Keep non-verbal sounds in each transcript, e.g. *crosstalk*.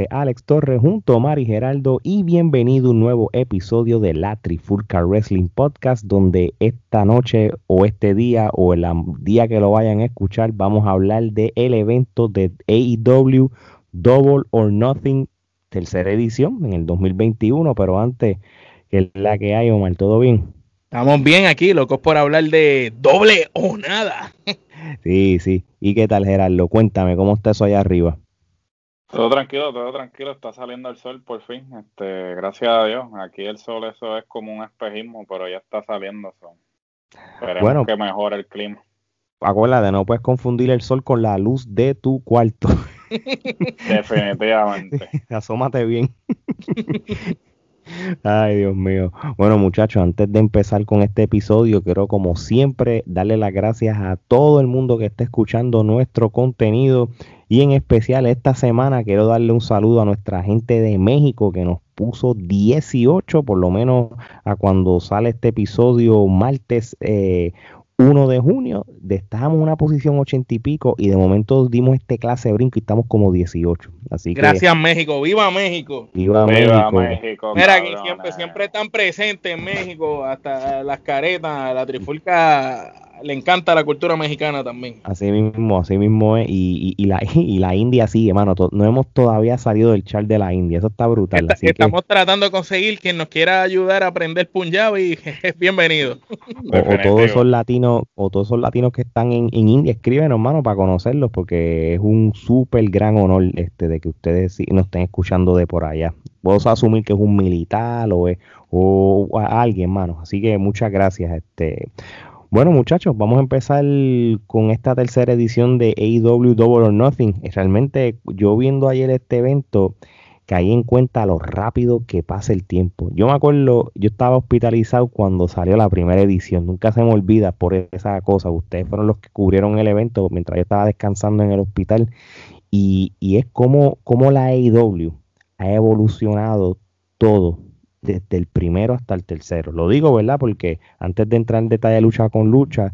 este, Alex Torres junto a Mari Geraldo y bienvenido a un nuevo episodio de la Trifulca Wrestling Podcast donde esta noche o este día o el día que lo vayan a escuchar vamos a hablar del el evento de AEW Double or Nothing tercera edición en el 2021, pero antes que la que hay, Omar, ¿todo bien? Estamos bien aquí, locos por hablar de doble o nada. *laughs* sí, sí. ¿Y qué tal, Gerardo? Cuéntame, ¿cómo está eso allá arriba? Todo tranquilo, todo tranquilo, está saliendo el sol por fin, este, gracias a Dios. Aquí el sol eso es como un espejismo, pero ya está saliendo. So. Esperemos bueno, que mejore el clima. Acuérdate, no puedes confundir el sol con la luz de tu cuarto. *laughs* Definitivamente. *laughs* Asómate bien. *laughs* Ay, Dios mío. Bueno, muchachos, antes de empezar con este episodio, quiero como siempre darle las gracias a todo el mundo que está escuchando nuestro contenido y en especial esta semana quiero darle un saludo a nuestra gente de México que nos puso 18, por lo menos a cuando sale este episodio martes eh, 1 de junio, estábamos en una posición 80 y pico y de momento dimos este clase de brinco y estamos como 18. Así Gracias México, viva México. Viva, México. Mira, aquí siempre, siempre están presentes en México, hasta las caretas, la trifulca le encanta la cultura mexicana también. Así mismo, así mismo es. Y, y, la, *laughs* y la India sí, hermano. no hemos todavía salido del char de la India. Eso está brutal. estamos tratando de conseguir quien nos quiera ayudar a aprender Punjabi. Es *laughs* bienvenido. O, todos esos latinos, o todos esos latinos que están en, India, escriben, hermano, para conocerlos, porque es un súper gran honor este de que ustedes nos estén escuchando de por allá. Puedo asumir que es un militar o, es, o alguien, hermano. Así que muchas gracias. Este. Bueno, muchachos, vamos a empezar con esta tercera edición de AEW Double or Nothing. Realmente, yo viendo ayer este evento, caí en cuenta lo rápido que pasa el tiempo. Yo me acuerdo, yo estaba hospitalizado cuando salió la primera edición. Nunca se me olvida por esa cosa. Ustedes fueron los que cubrieron el evento mientras yo estaba descansando en el hospital. Y, y es como, como la AEW ha evolucionado todo desde el primero hasta el tercero. Lo digo, ¿verdad? Porque antes de entrar en detalle lucha con lucha,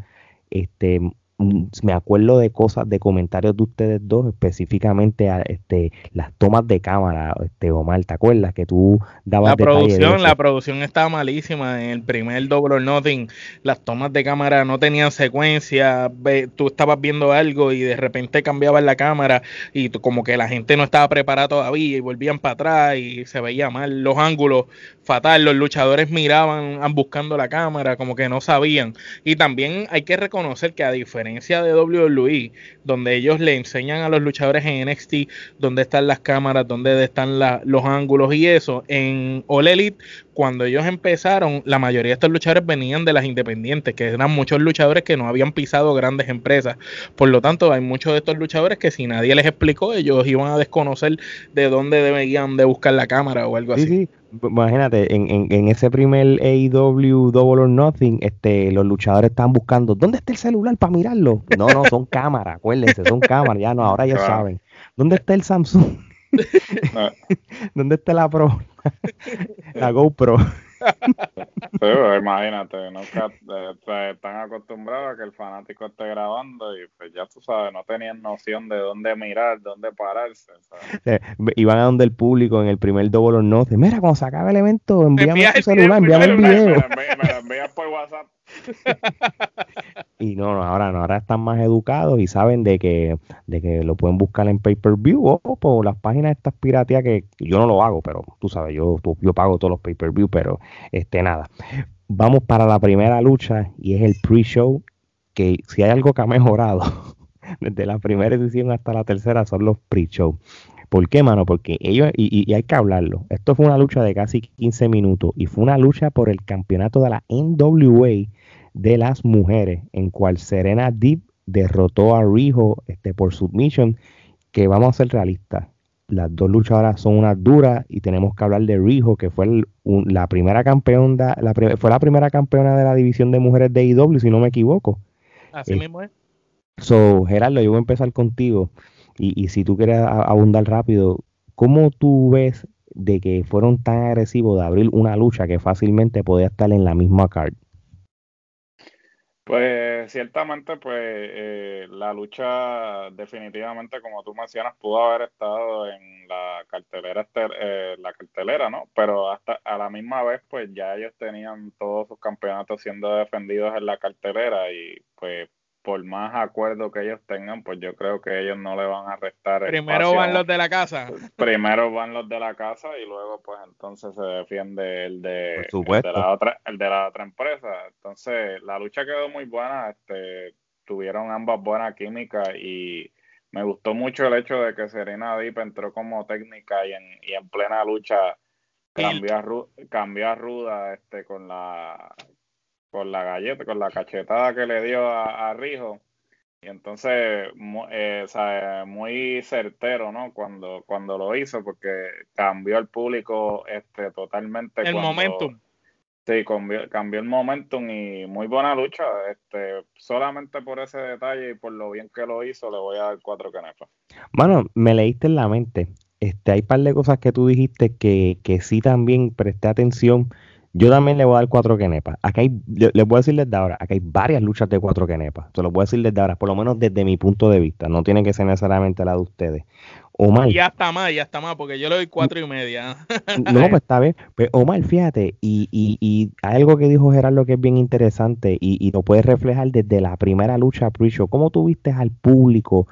este, me acuerdo de cosas, de comentarios de ustedes dos, específicamente a, este, las tomas de cámara, este, Omar, ¿te acuerdas que tú dabas La producción, la producción estaba malísima en el primer Double or Nothing, las tomas de cámara no tenían secuencia, tú estabas viendo algo y de repente cambiaban la cámara y como que la gente no estaba preparada todavía y volvían para atrás y se veía mal, los ángulos fatal, los luchadores miraban buscando la cámara, como que no sabían. Y también hay que reconocer que a diferencia de WWE, donde ellos le enseñan a los luchadores en NXT dónde están las cámaras, dónde están los ángulos y eso, en All Elite, cuando ellos empezaron, la mayoría de estos luchadores venían de las independientes, que eran muchos luchadores que no habían pisado grandes empresas. Por lo tanto, hay muchos de estos luchadores que si nadie les explicó, ellos iban a desconocer de dónde debían de buscar la cámara o algo así imagínate, en, en, en, ese primer AEW Double or Nothing, este, los luchadores estaban buscando, ¿dónde está el celular para mirarlo? No, no, son *laughs* cámaras, acuérdense, son cámaras, ya no, ahora ya saben. ¿Dónde está el Samsung? *laughs* *laughs* ¿Dónde está la Pro? la GoPro. *laughs* Pero imagínate, nunca eh, están acostumbrados a que el fanático esté grabando y pues ya tú sabes, no tenían noción de dónde mirar, dónde pararse. iban a donde el público en el primer Double or Nothing, mira, cuando se acabe el evento, envíame tu celular, envíame el video. Me, lo envías por WhatsApp. *laughs* y no, no, ahora no, ahora están más educados y saben de que, de que lo pueden buscar en pay-per-view o por las páginas estas piratías que, yo no lo hago, pero tú sabes, yo, yo pago todos los pay-per-view, pero este nada. Vamos para la primera lucha y es el pre-show, que si hay algo que ha mejorado *laughs* desde la primera edición hasta la tercera son los pre-show. ¿Por qué, mano? Porque ellos, y, hay que hablarlo, esto fue una lucha de casi 15 minutos y fue una lucha por el campeonato de la NWA de las mujeres, en cual Serena Deep derrotó a Rijo este, por submission, que vamos a ser realistas. Las dos luchadoras son unas duras y tenemos que hablar de Rijo, que fue la primera campeona, la, fue la primera campeona de la división de mujeres de IW, si no me equivoco. Así eh, mismo es. So, Gerardo, yo voy a empezar contigo. Y, si tú quieres abundar rápido, ¿cómo tú ves de que fueron tan agresivos de abrir una lucha que fácilmente podía estar en la misma card? Pues ciertamente, pues eh, la lucha definitivamente, como tú mencionas, pudo haber estado en la cartelera, este, eh, la cartelera, ¿no? Pero hasta a la misma vez, pues ya ellos tenían todos sus campeonatos siendo defendidos en la cartelera y pues por más acuerdo que ellos tengan, pues yo creo que ellos no le van a restar. Primero van los de la casa. *laughs* Primero van los de la casa y luego pues entonces se defiende el de, el de la otra el de la otra empresa. Entonces la lucha quedó muy buena, este tuvieron ambas buena química y me gustó mucho el hecho de que Serena Deep entró como técnica y en, y en plena lucha cambió a, cambió a ruda este con la con la galleta, con la cachetada que le dio a, Rijo. Y entonces, eh, muy certero, ¿no? Cuando, cuando lo hizo, porque cambió el público este, totalmente. El momentum. Sí, cambió, cambió, el momentum y muy buena lucha. Este, solamente por ese detalle y por lo bien que lo hizo, le voy a dar cuatro canepas. Bueno, me leíste en la mente. Este, hay un par de cosas que tú dijiste que, que sí también presté atención yo también le voy a dar cuatro quenepas. Acá hay, les voy a decir desde ahora, acá hay varias luchas de cuatro quenepas. Se lo voy a decir desde ahora, por lo menos desde mi punto de vista. No tiene que ser necesariamente la de ustedes. Omar. Ya está más, ya está más, porque yo le doy cuatro y media. *laughs* no, pues está bien. Pero pues, Omar, fíjate, y, y, y hay algo que dijo Gerardo que es bien interesante y, y lo puedes reflejar desde la primera lucha pre-show. ¿Cómo tuviste al público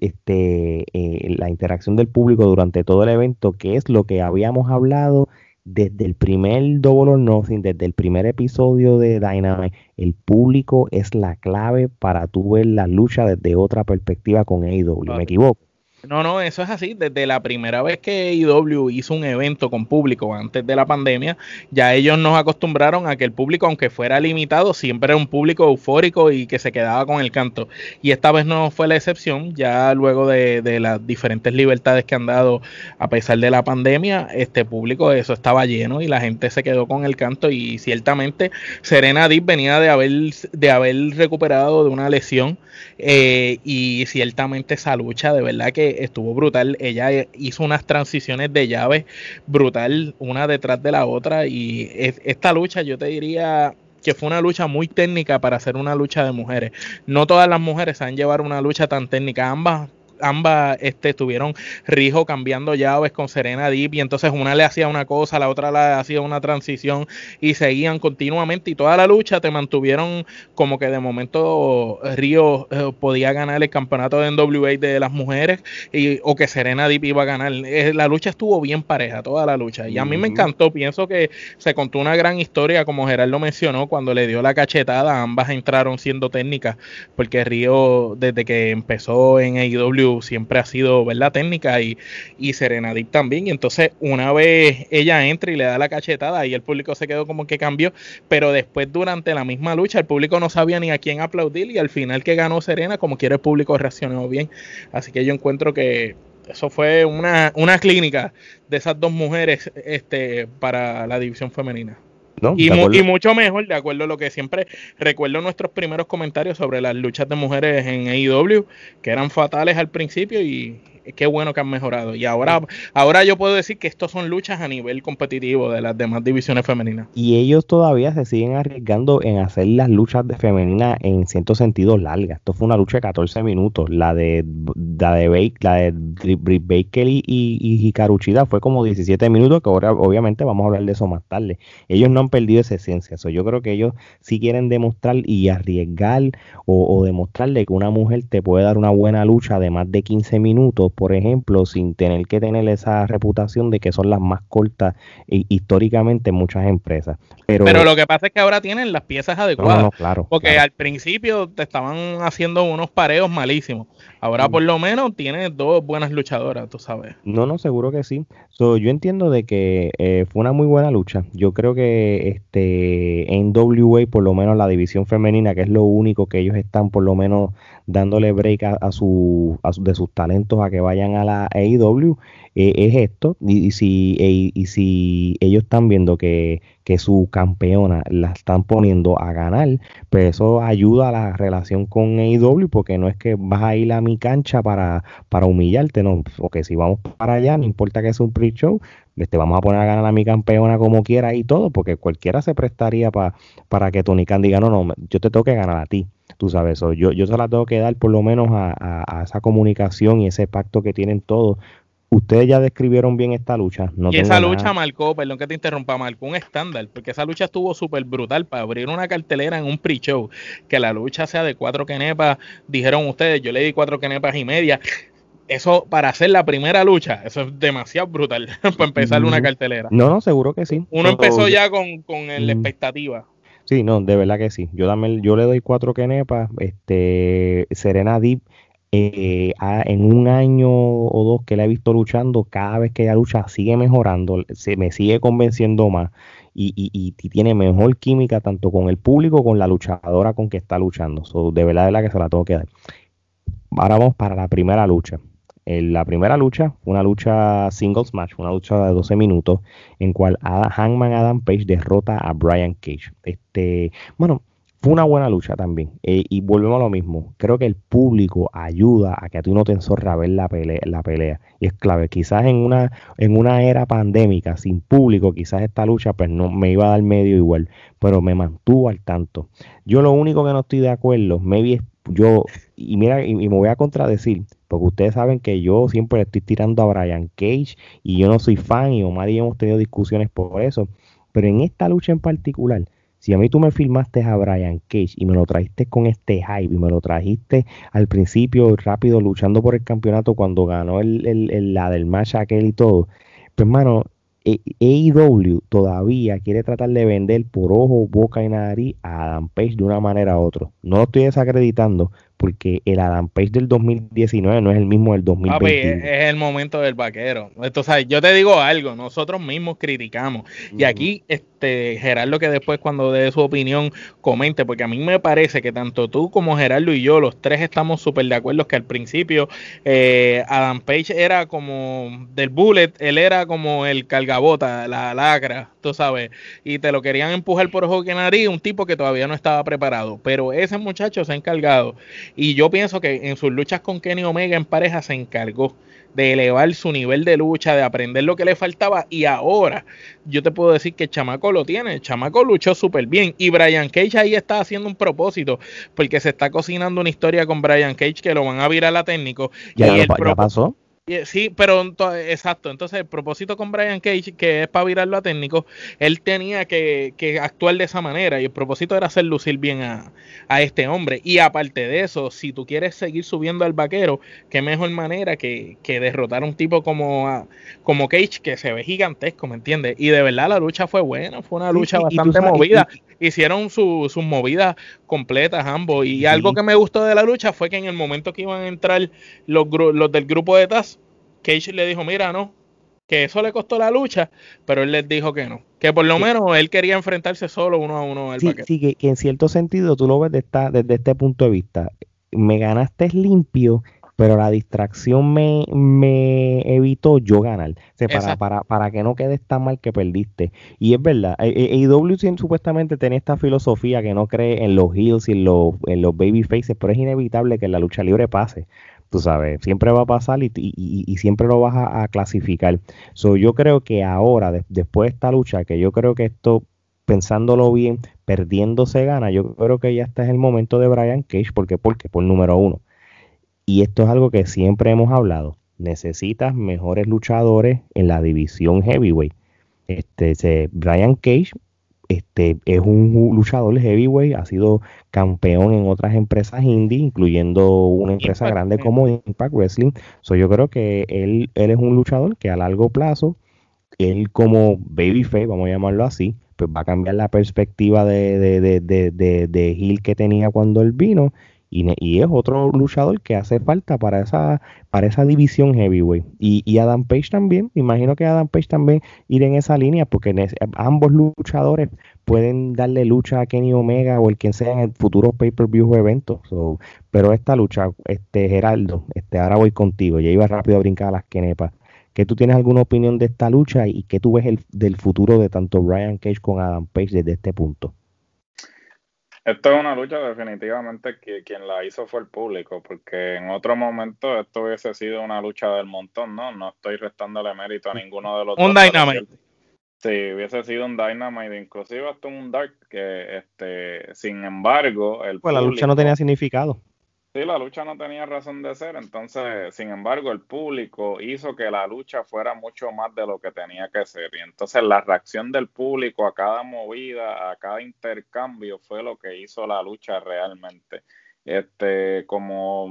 este, eh, la interacción del público durante todo el evento, que es lo que habíamos hablado desde el primer Double or Nothing, desde el primer episodio de Dynamite, el público es la clave para tu ver la lucha desde otra perspectiva con AEW. ¿Me equivoco? No, no, eso es así. Desde la primera vez que IW hizo un evento con público antes de la pandemia, ya ellos nos acostumbraron a que el público, aunque fuera limitado, siempre era un público eufórico y que se quedaba con el canto. Y esta vez no fue la excepción. Ya luego de, las diferentes libertades que han dado a pesar de la pandemia, este público, eso estaba lleno y la gente se quedó con el canto. Y ciertamente Serena Deep venía de haber, de haber recuperado de una lesión. Eh, y ciertamente esa lucha, de verdad que estuvo brutal. Ella hizo unas transiciones de llaves brutal, una detrás de la otra. Y esta lucha, yo te diría que fue una lucha muy técnica para hacer una lucha de mujeres. No todas las mujeres saben llevar una lucha tan técnica. Ambas ambas este, estuvieron Rijo cambiando llaves con Serena Deep y entonces una le hacía una cosa, la otra le hacía una transición y seguían continuamente y toda la lucha te mantuvieron como que de momento Río eh, podía ganar el campeonato de NWA de las mujeres y, o que Serena Deep iba a ganar. Eh, la lucha estuvo bien pareja, toda la lucha y a mí me encantó, pienso que se contó una gran historia como Gerardo mencionó cuando le dio la cachetada, ambas entraron siendo técnicas porque Río desde que empezó en AEW siempre ha sido, ¿verdad? Técnica y, y Serenadip también. Y entonces una vez ella entra y le da la cachetada y el público se quedó como que cambió, pero después durante la misma lucha el público no sabía ni a quién aplaudir y al final que ganó Serena, como quiera el público reaccionó bien. Así que yo encuentro que eso fue una, una clínica de esas dos mujeres este, para la división femenina y, mucho mejor, de acuerdo a lo que siempre recuerdo nuestros primeros comentarios sobre las luchas de mujeres en AEW, que eran fatales al principio y, qué bueno que han mejorado. Y ahora, ahora yo puedo decir que estos son luchas a nivel competitivo de las demás divisiones femeninas. Y ellos todavía se siguen arriesgando en hacer las luchas de femenina en cierto sentido largas. Esto fue una lucha de 14 minutos. La de la de, la de Britt Baker y, y, fue como 17 minutos, que ahora obviamente vamos a hablar de eso más tarde. Ellos no han perdido esa esencia. yo creo que ellos sí quieren demostrar y arriesgar o, o demostrarle que una mujer te puede dar una buena lucha de más de 15 minutos por ejemplo, sin tener que tener esa reputación de que son las más cortas históricamente en muchas empresas. Pero, lo que pasa es que ahora tienen las piezas adecuadas. claro, porque al principio te estaban haciendo unos pareos malísimos. Ahora por lo menos tiene dos buenas luchadoras, tú sabes. No, no, seguro que sí. yo entiendo de que eh, fue una muy buena lucha. Yo creo que este en WA, por lo menos la división femenina, que es lo único que ellos están por lo menos dándole break a, su, de sus talentos a que vayan a la AEW eh, es esto. Y, si, y si ellos están viendo que, su campeona la están poniendo a ganar, pues eso ayuda a la relación con AEW porque no es que vas a ir a mi cancha para, para humillarte, no. que si vamos para allá, no importa que sea un pre-show, este, vamos a poner a ganar a mi campeona como quiera y todo, porque cualquiera se prestaría para que Tony Khan diga, no, no, yo te tengo que ganar a ti. Tú sabes, eso yo, yo se la tengo que dar por lo menos a, esa comunicación y ese pacto que tienen todos ustedes ya describieron bien esta lucha. y esa lucha marcó, perdón que te interrumpa, marcó un estándar, porque esa lucha estuvo súper brutal para abrir una cartelera en un pre-show. Que la lucha sea de cuatro kenepas, dijeron ustedes, yo le di cuatro kenepas y media. Eso, para hacer la primera lucha, eso es demasiado brutal *laughs* para empezar una cartelera. No, no, seguro que sí. Uno empezó ya con, con la expectativa. Sí, no, de verdad que sí. Yo, dame, yo le doy cuatro kenepas. Este, Serena Deep eh, en un año o dos que la he visto luchando, cada vez que ella lucha sigue mejorando, se me sigue convenciendo más y, y, tiene mejor química tanto con el público con la luchadora con que está luchando. de verdad, de la que se la tengo que dar. Ahora vamos para la primera lucha. En la primera lucha una lucha singles match, una lucha de 12 minutos, en cual Hangman Adam Page derrota a Brian Cage. Este, bueno, fue una buena lucha también. Eh, y volvemos a lo mismo. Creo que el público ayuda a que a ti no te enzorra ver la pelea, la pelea. Y es clave. Quizás en una, en una era pandémica, sin público, quizás esta lucha pues no me iba a dar medio igual. Pero me mantuvo al tanto. Yo lo único que no estoy de acuerdo, maybe yo, y mira, y, me voy a contradecir, porque ustedes saben que yo siempre le estoy tirando a Brian Cage y yo no soy fan y Omar y hemos tenido discusiones por eso. Pero en esta lucha en particular, si a mí tú me filmaste a Brian Cage y me lo trajiste con este hype y me lo trajiste al principio rápido luchando por el campeonato cuando ganó el, el, la del match aquel y todo, pues hermano, AEW todavía quiere tratar de vender por ojo, boca y nariz a Adam Page de una manera u otra. No lo estoy desacreditando, porque el Adam Page del 2019 no es el mismo del 2020. es el momento del vaquero. Entonces, yo te digo algo, nosotros mismos criticamos. Y aquí, este, Gerardo, que después cuando dé su opinión, comente, porque a mí me parece que tanto tú como Gerardo y yo, los tres estamos súper de acuerdo que al principio eh, Adam Page era como del bullet, él era como el cargabota, la lacra, tú sabes, y te lo querían empujar por ojo que nariz, un tipo que todavía no estaba preparado. Pero ese muchacho se ha encargado y yo pienso que en sus luchas con Kenny Omega en pareja se encargó de elevar su nivel de lucha, de aprender lo que le faltaba y ahora yo te puedo decir que el chamaco lo tiene, el chamaco luchó súper bien y Brian Cage ahí está haciendo un propósito porque se está cocinando una historia con Brian Cage que lo van a virar a técnico. Ya, y el ya pasó. Sí, pero exacto. Entonces, el propósito con Brian Cage, que es para virarlo a técnico, él tenía que, actuar de esa manera y el propósito era hacer lucir bien a, este hombre. Y aparte de eso, si tú quieres seguir subiendo al vaquero, qué mejor manera que, derrotar a un tipo como, como Cage, que se ve gigantesco, ¿me entiendes? Y de verdad la lucha fue buena, fue una lucha bastante movida hicieron sus movidas completas ambos. Y algo que me gustó de la lucha fue que en el momento que iban a entrar los, los del grupo de Taz, Cage le dijo, mira, no, que eso le costó la lucha, pero él les dijo que no. Que por lo menos él quería enfrentarse solo uno a uno al sí, Sí, que, en cierto sentido tú lo ves desde este punto de vista. Me ganaste limpio pero la distracción me, me evitó yo ganar. para, para, para, que no quedes tan mal que perdiste. Y es verdad, AEW supuestamente tiene esta filosofía que no cree en los heels y en los, en los baby faces, pero es inevitable que la lucha libre pase. Tú sabes, siempre va a pasar y, y, siempre lo vas a, clasificar. So, yo creo que ahora, después de esta lucha, que yo creo que esto pensándolo bien, perdiéndose gana, yo creo que ya está es el momento de Brian Cage, porque porque por número uno, y esto es algo que siempre hemos hablado. Necesitas mejores luchadores en la división heavyweight. Este, Brian Cage este, es un luchador heavyweight, ha sido campeón en otras empresas indie, incluyendo una empresa grande como Impact Wrestling. So, yo creo que él, él es un luchador que a largo plazo, él como babyface, vamos a llamarlo así, pues va a cambiar la perspectiva de, de, de, de, de Hill que tenía cuando él vino y, es otro luchador que hace falta para esa, para esa división heavyweight. Y, y Adam Page también, imagino que Adam Page también ir en esa línea, porque ambos luchadores pueden darle lucha a Kenny Omega o el quien sea en el futuro pay-per-view o evento. pero esta lucha, este Geraldo, este ahora voy contigo, ya iba rápido a brincar a las quenepas. ¿Que tú tienes alguna opinión de esta lucha y qué tú ves el, del futuro de tanto Brian Cage con Adam Page desde este punto? Esto es una lucha definitivamente que quien la hizo fue el público, porque en otro momento esto hubiese sido una lucha del montón, ¿no? No estoy restándole mérito a ninguno de los Un Dynamite. Sí, hubiese sido un Dynamite, inclusive hasta un Dark, que este, sin embargo, el Pues la lucha no tenía significado. Sí, la lucha no tenía razón de ser, entonces, sin embargo, el público hizo que la lucha fuera mucho más de lo que tenía que ser. Y entonces la reacción del público a cada movida, a cada intercambio, fue lo que hizo la lucha realmente. Este, como,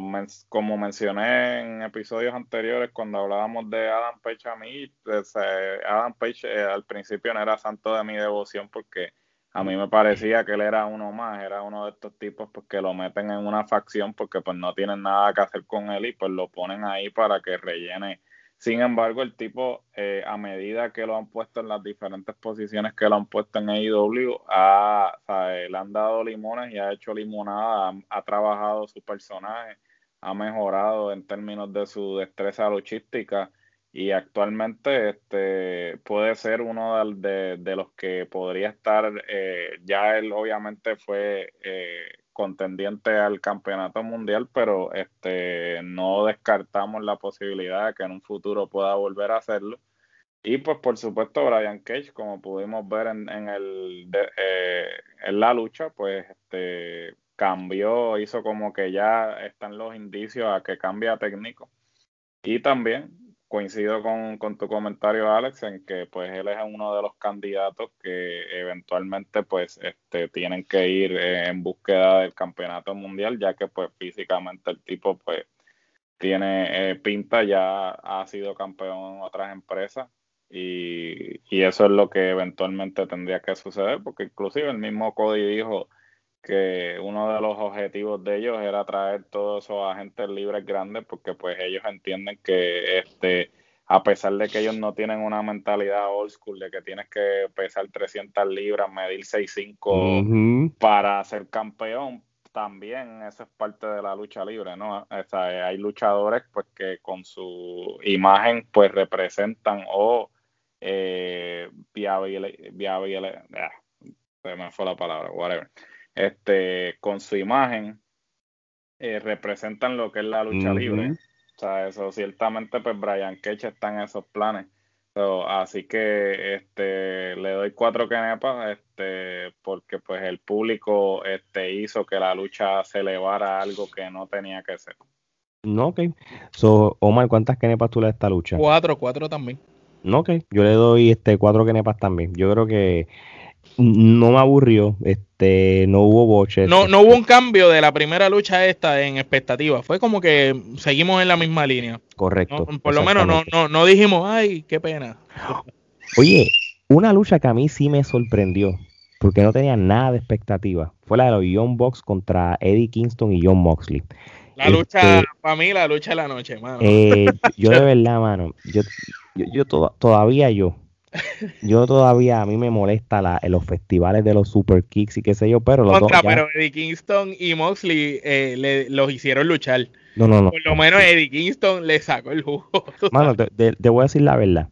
como mencioné en episodios anteriores cuando hablábamos de Adam Page a mí, eh, Adam Page eh, al principio no era santo de mi devoción porque a mí me parecía que él era uno más, era uno de estos tipos pues, que lo meten en una facción porque pues no tienen nada que hacer con él y pues lo ponen ahí para que rellene. Sin embargo, el tipo, eh, a medida que lo han puesto en las diferentes posiciones que lo han puesto en AEW, ha, le han dado limones y ha hecho limonada, ha trabajado su personaje, ha mejorado en términos de su destreza luchística y actualmente este puede ser uno de, los que podría estar eh, ya él obviamente fue eh, contendiente al campeonato mundial pero este no descartamos la posibilidad de que en un futuro pueda volver a hacerlo. Y pues por supuesto Brian Cage como pudimos ver en, en el eh, en la lucha pues este cambió hizo como que ya están los indicios a que cambia técnico. Y también coincido con, tu comentario, Alex, en que pues él es uno de los candidatos que eventualmente pues este, tienen que ir eh, en búsqueda del campeonato mundial, ya que pues físicamente el tipo pues tiene eh, pinta, ya ha sido campeón en otras empresas y, y eso es lo que eventualmente tendría que suceder, porque inclusive el mismo Cody dijo que uno de los objetivos de ellos era traer todos esos agentes libres grandes porque pues ellos entienden que este a pesar de que ellos no tienen una mentalidad old school de que tienes que pesar 300 libras, medir 6'5 para ser campeón, también eso es parte de la lucha libre, ¿no? O sea, hay luchadores pues que con su imagen pues representan o eh, viable, ah, se me fue la palabra, whatever este, con su imagen, eh, representan lo que es la lucha libre. O sea, eso ciertamente, pues Brian Cage está en esos planes. así que este le doy cuatro canepas este porque pues el público este hizo que la lucha se elevara a algo que no tenía que ser. No, ok. So, Omar, ¿cuántas canepas tú le das a esta lucha? Cuatro, cuatro también. No, ok. Yo le doy este cuatro canepas también. Yo creo que no me aburrió, este, no hubo boches. No, no hubo un cambio de la primera lucha esta en expectativa, fue como que seguimos en la misma línea. Correcto. por lo menos no, no, no dijimos, ay, qué pena. *gasps* Oye, una lucha que a mí sí me sorprendió, porque no tenía nada de expectativa, fue la de los Young Bucks contra Eddie Kingston y John Moxley. La lucha, este, para mí, la lucha de la noche, mano. Eh, *laughs* yo de verdad, mano, yo, yo, yo todavía yo, yo todavía a mí me molesta la, los festivales de los super kicks y qué sé yo, pero los Contra, pero Eddie Kingston y Moxley eh, le, los hicieron luchar. No, no, no. Por lo menos Eddie Kingston le sacó el jugo. *laughs* Mano, te, voy a decir la verdad.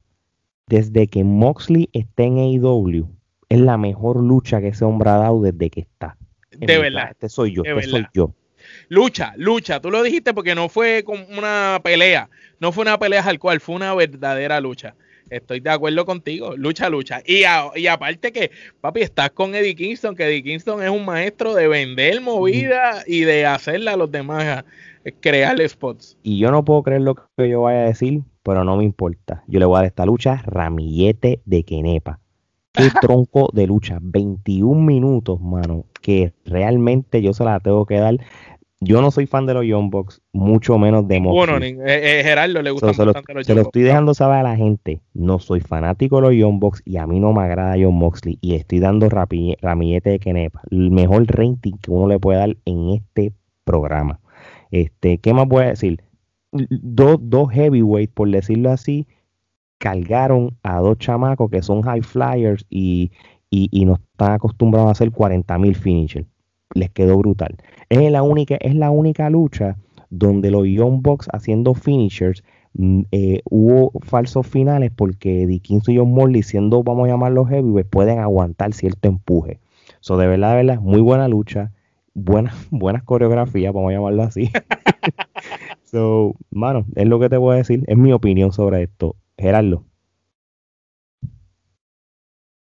Desde que Moxley está en AEW, es la mejor lucha que ese hombre ha dado desde que está. De verdad. Este soy yo, este soy yo. Lucha, lucha, tú lo dijiste porque no fue como una pelea, no fue una pelea al cual, fue una verdadera lucha. Estoy de acuerdo contigo. Lucha, lucha. Y, y aparte que, papi, estás con Eddie Kingston, que Eddie Kingston es un maestro de vender movida y de hacerla a los demás, crear spots. Y yo no puedo creer lo que yo vaya a decir, pero no me importa. Yo le voy a dar esta lucha ramillete de Kenepa. Qué *laughs* tronco de lucha. 21 minutos, mano. Que realmente yo se la tengo que dar yo no soy fan de los Young Bucks, mucho menos de Moxley. Bueno, eh, eh, Gerardo le gusta bastante los Se lo estoy dejando saber a la gente. No soy fanático de los Young Bucks y a mí no me agrada John Moxley. Y estoy dando ramillete de Kenepa. El mejor rating que uno le puede dar en este programa. Este, ¿Qué más voy a decir? Dos, dos heavyweights, por decirlo así, cargaron a dos chamacos que son high flyers y, y, no están acostumbrados a hacer 40 mil finishers. Les quedó brutal. Es la única, es la única lucha donde los Young Bucks haciendo finishers mm, eh, hubo falsos finales porque Dickinson y John Morley, siendo, vamos a llamarlos heavyweights, pueden aguantar cierto empuje. So, de verdad, de verdad, muy buena lucha, buenas *laughs* buenas coreografías, vamos a llamarlo así. *laughs* so, mano, es lo que te voy a decir, es mi opinión sobre esto. Gerardo.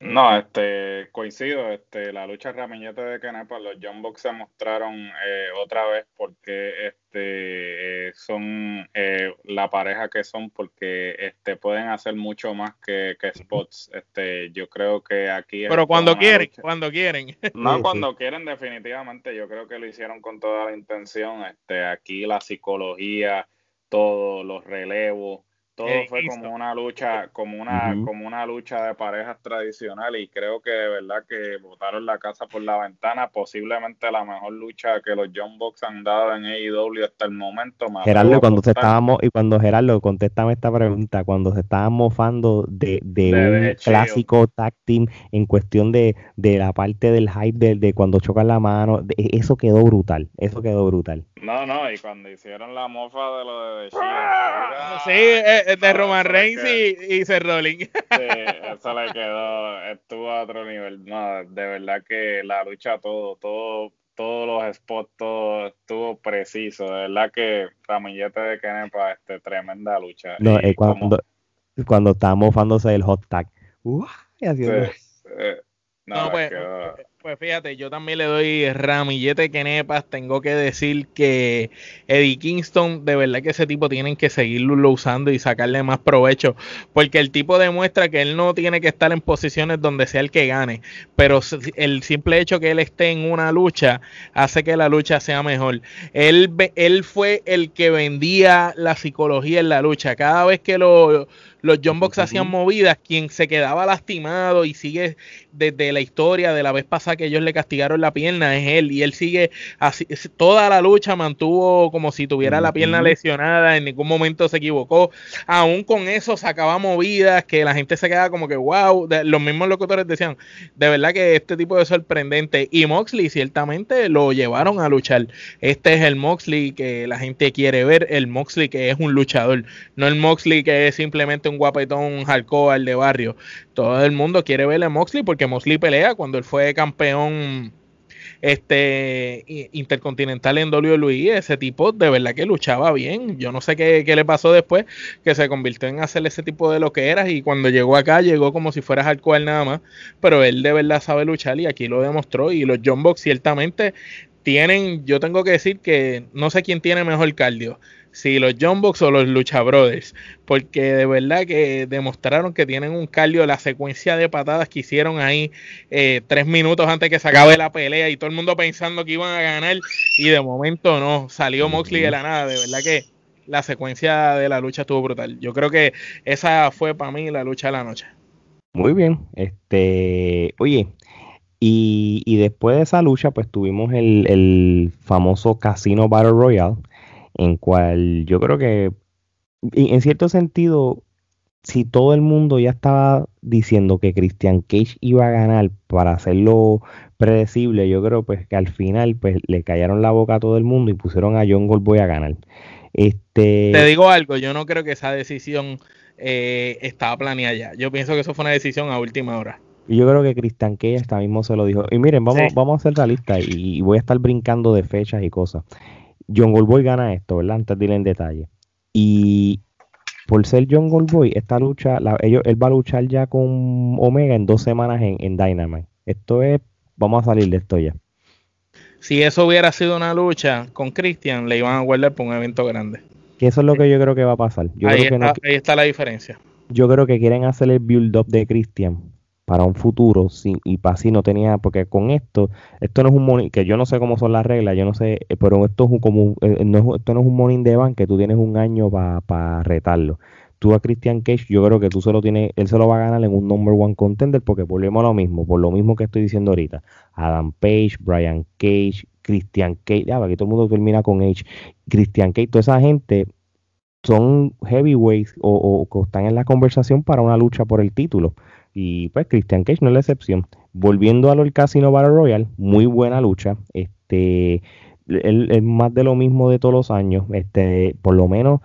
No, este, coincido, este, la lucha Ramillete de Canepa, los John Box se mostraron eh, otra vez porque este, eh, son eh, la pareja que son porque este, pueden hacer mucho más que, spots. Este, yo creo que aquí... Pero cuando quieren, cuando quieren. *laughs* No, cuando quieren definitivamente, yo creo que lo hicieron con toda la intención. Este, aquí la psicología, todos los relevos todo fue como una lucha, como una, como una lucha de parejas tradicional y creo que de verdad que botaron la casa por la ventana, posiblemente la mejor lucha que los John Box han dado en AEW hasta el momento. Gerardo, cuando se estábamos, y cuando Gerardo, contéstame esta pregunta, cuando se estaba mofando de, de, un clásico tag team en cuestión de, de la parte del hype de, cuando chocan la mano, eso quedó brutal, eso quedó brutal. No, no, y cuando hicieron la mofa de lo de Sí, eh, de Roman Reigns y, y Seth Sí, eso le quedó, estuvo a otro nivel. No, de verdad que la lucha, todo, todo, todos los spots, todo estuvo preciso. De verdad que Ramillete de Kenepa, este, tremenda lucha. No, eh, cuando, cuando estaba mofándose el hot tag. Uh, no, pues, pues fíjate, yo también le doy ramillete que nepas. Tengo que decir que Eddie Kingston, de verdad que ese tipo tienen que seguirlo usando y sacarle más provecho. Porque el tipo demuestra que él no tiene que estar en posiciones donde sea el que gane. Pero el simple hecho que él esté en una lucha hace que la lucha sea mejor. Él, él fue el que vendía la psicología en la lucha. Cada vez que lo los John Box hacían movidas, quien se quedaba lastimado y sigue desde la historia de la vez pasada que ellos le castigaron la pierna es él y él sigue así toda la lucha mantuvo como si tuviera la pierna lesionada, en ningún momento se equivocó. Aún con eso sacaba movidas que la gente se quedaba como que wow, los mismos locutores decían, de verdad que este tipo de sorprendente y Moxley ciertamente lo llevaron a luchar. Este es el Moxley que la gente quiere ver, el Moxley que es un luchador, no el Moxley que es simplemente un un guapetón hardcore de barrio. Todo el mundo quiere verle a Moxley porque Moxley pelea cuando él fue campeón este intercontinental en WWE, ese tipo de verdad que luchaba bien. Yo no sé qué, le pasó después, que se convirtió en hacer ese tipo de lo que era y cuando llegó acá llegó como si fuera hardcore nada más, pero él de verdad sabe luchar y aquí lo demostró y los John Box ciertamente tienen, yo tengo que decir que no sé quién tiene mejor cardio si los John Box o los Lucha Brothers, porque de verdad que demostraron que tienen un cardio, la secuencia de patadas que hicieron ahí eh, tres minutos antes que se acabe la pelea y todo el mundo pensando que iban a ganar y de momento no, salió Moxley de la nada, de verdad que la secuencia de la lucha estuvo brutal. Yo creo que esa fue para mí la lucha de la noche. Muy bien, este, oye, y, después de esa lucha, pues tuvimos el, el famoso Casino Battle Royale en cual yo creo que en cierto sentido, si todo el mundo ya estaba diciendo que Christian Cage iba a ganar para hacerlo predecible, yo creo pues que al final pues le callaron la boca a todo el mundo y pusieron a John Goldboy a ganar. Este... Te digo algo, yo no creo que esa decisión eh, estaba planeada ya. Yo pienso que eso fue una decisión a última hora. Y yo creo que Christian Cage hasta mismo se lo dijo. Y miren, vamos, vamos a hacer la lista y, y voy a estar brincando de fechas y cosas. John Goldboy gana esto, ¿verdad? Antes de ir en detalle. Y por ser John Goldboy, esta lucha, ellos, él va a luchar ya con Omega en dos semanas en, en Dynamite. Esto es, vamos a salir de esto ya. Si eso hubiera sido una lucha con Christian, le iban a guardar por un evento grande. Que eso es lo que yo creo que va a pasar. ahí, está, ahí está la diferencia. Yo creo que quieren hacer el build-up de Christian para un futuro y para así no tenía porque con esto esto no es un money que yo no sé cómo son las reglas yo no sé eh, pero esto es un, como eh, no esto no es un money de ban que tú tienes un año para retarlo tú a Christian Cage, yo creo que tú se lo tienes, él se lo va a ganar en un number one contender porque volvemos a lo mismo, por lo mismo que estoy diciendo ahorita. Adam Page, Brian Cage, Christian Cage, ya, aquí todo el mundo termina con H. Christian Cage, toda esa gente son heavyweights o, o, están en la conversación para una lucha por el título. Y pues Christian Cage no es la excepción. Volviendo a lo del Casino Battle Royale, muy buena lucha. Este, es más de lo mismo de todos los años. Este, por lo menos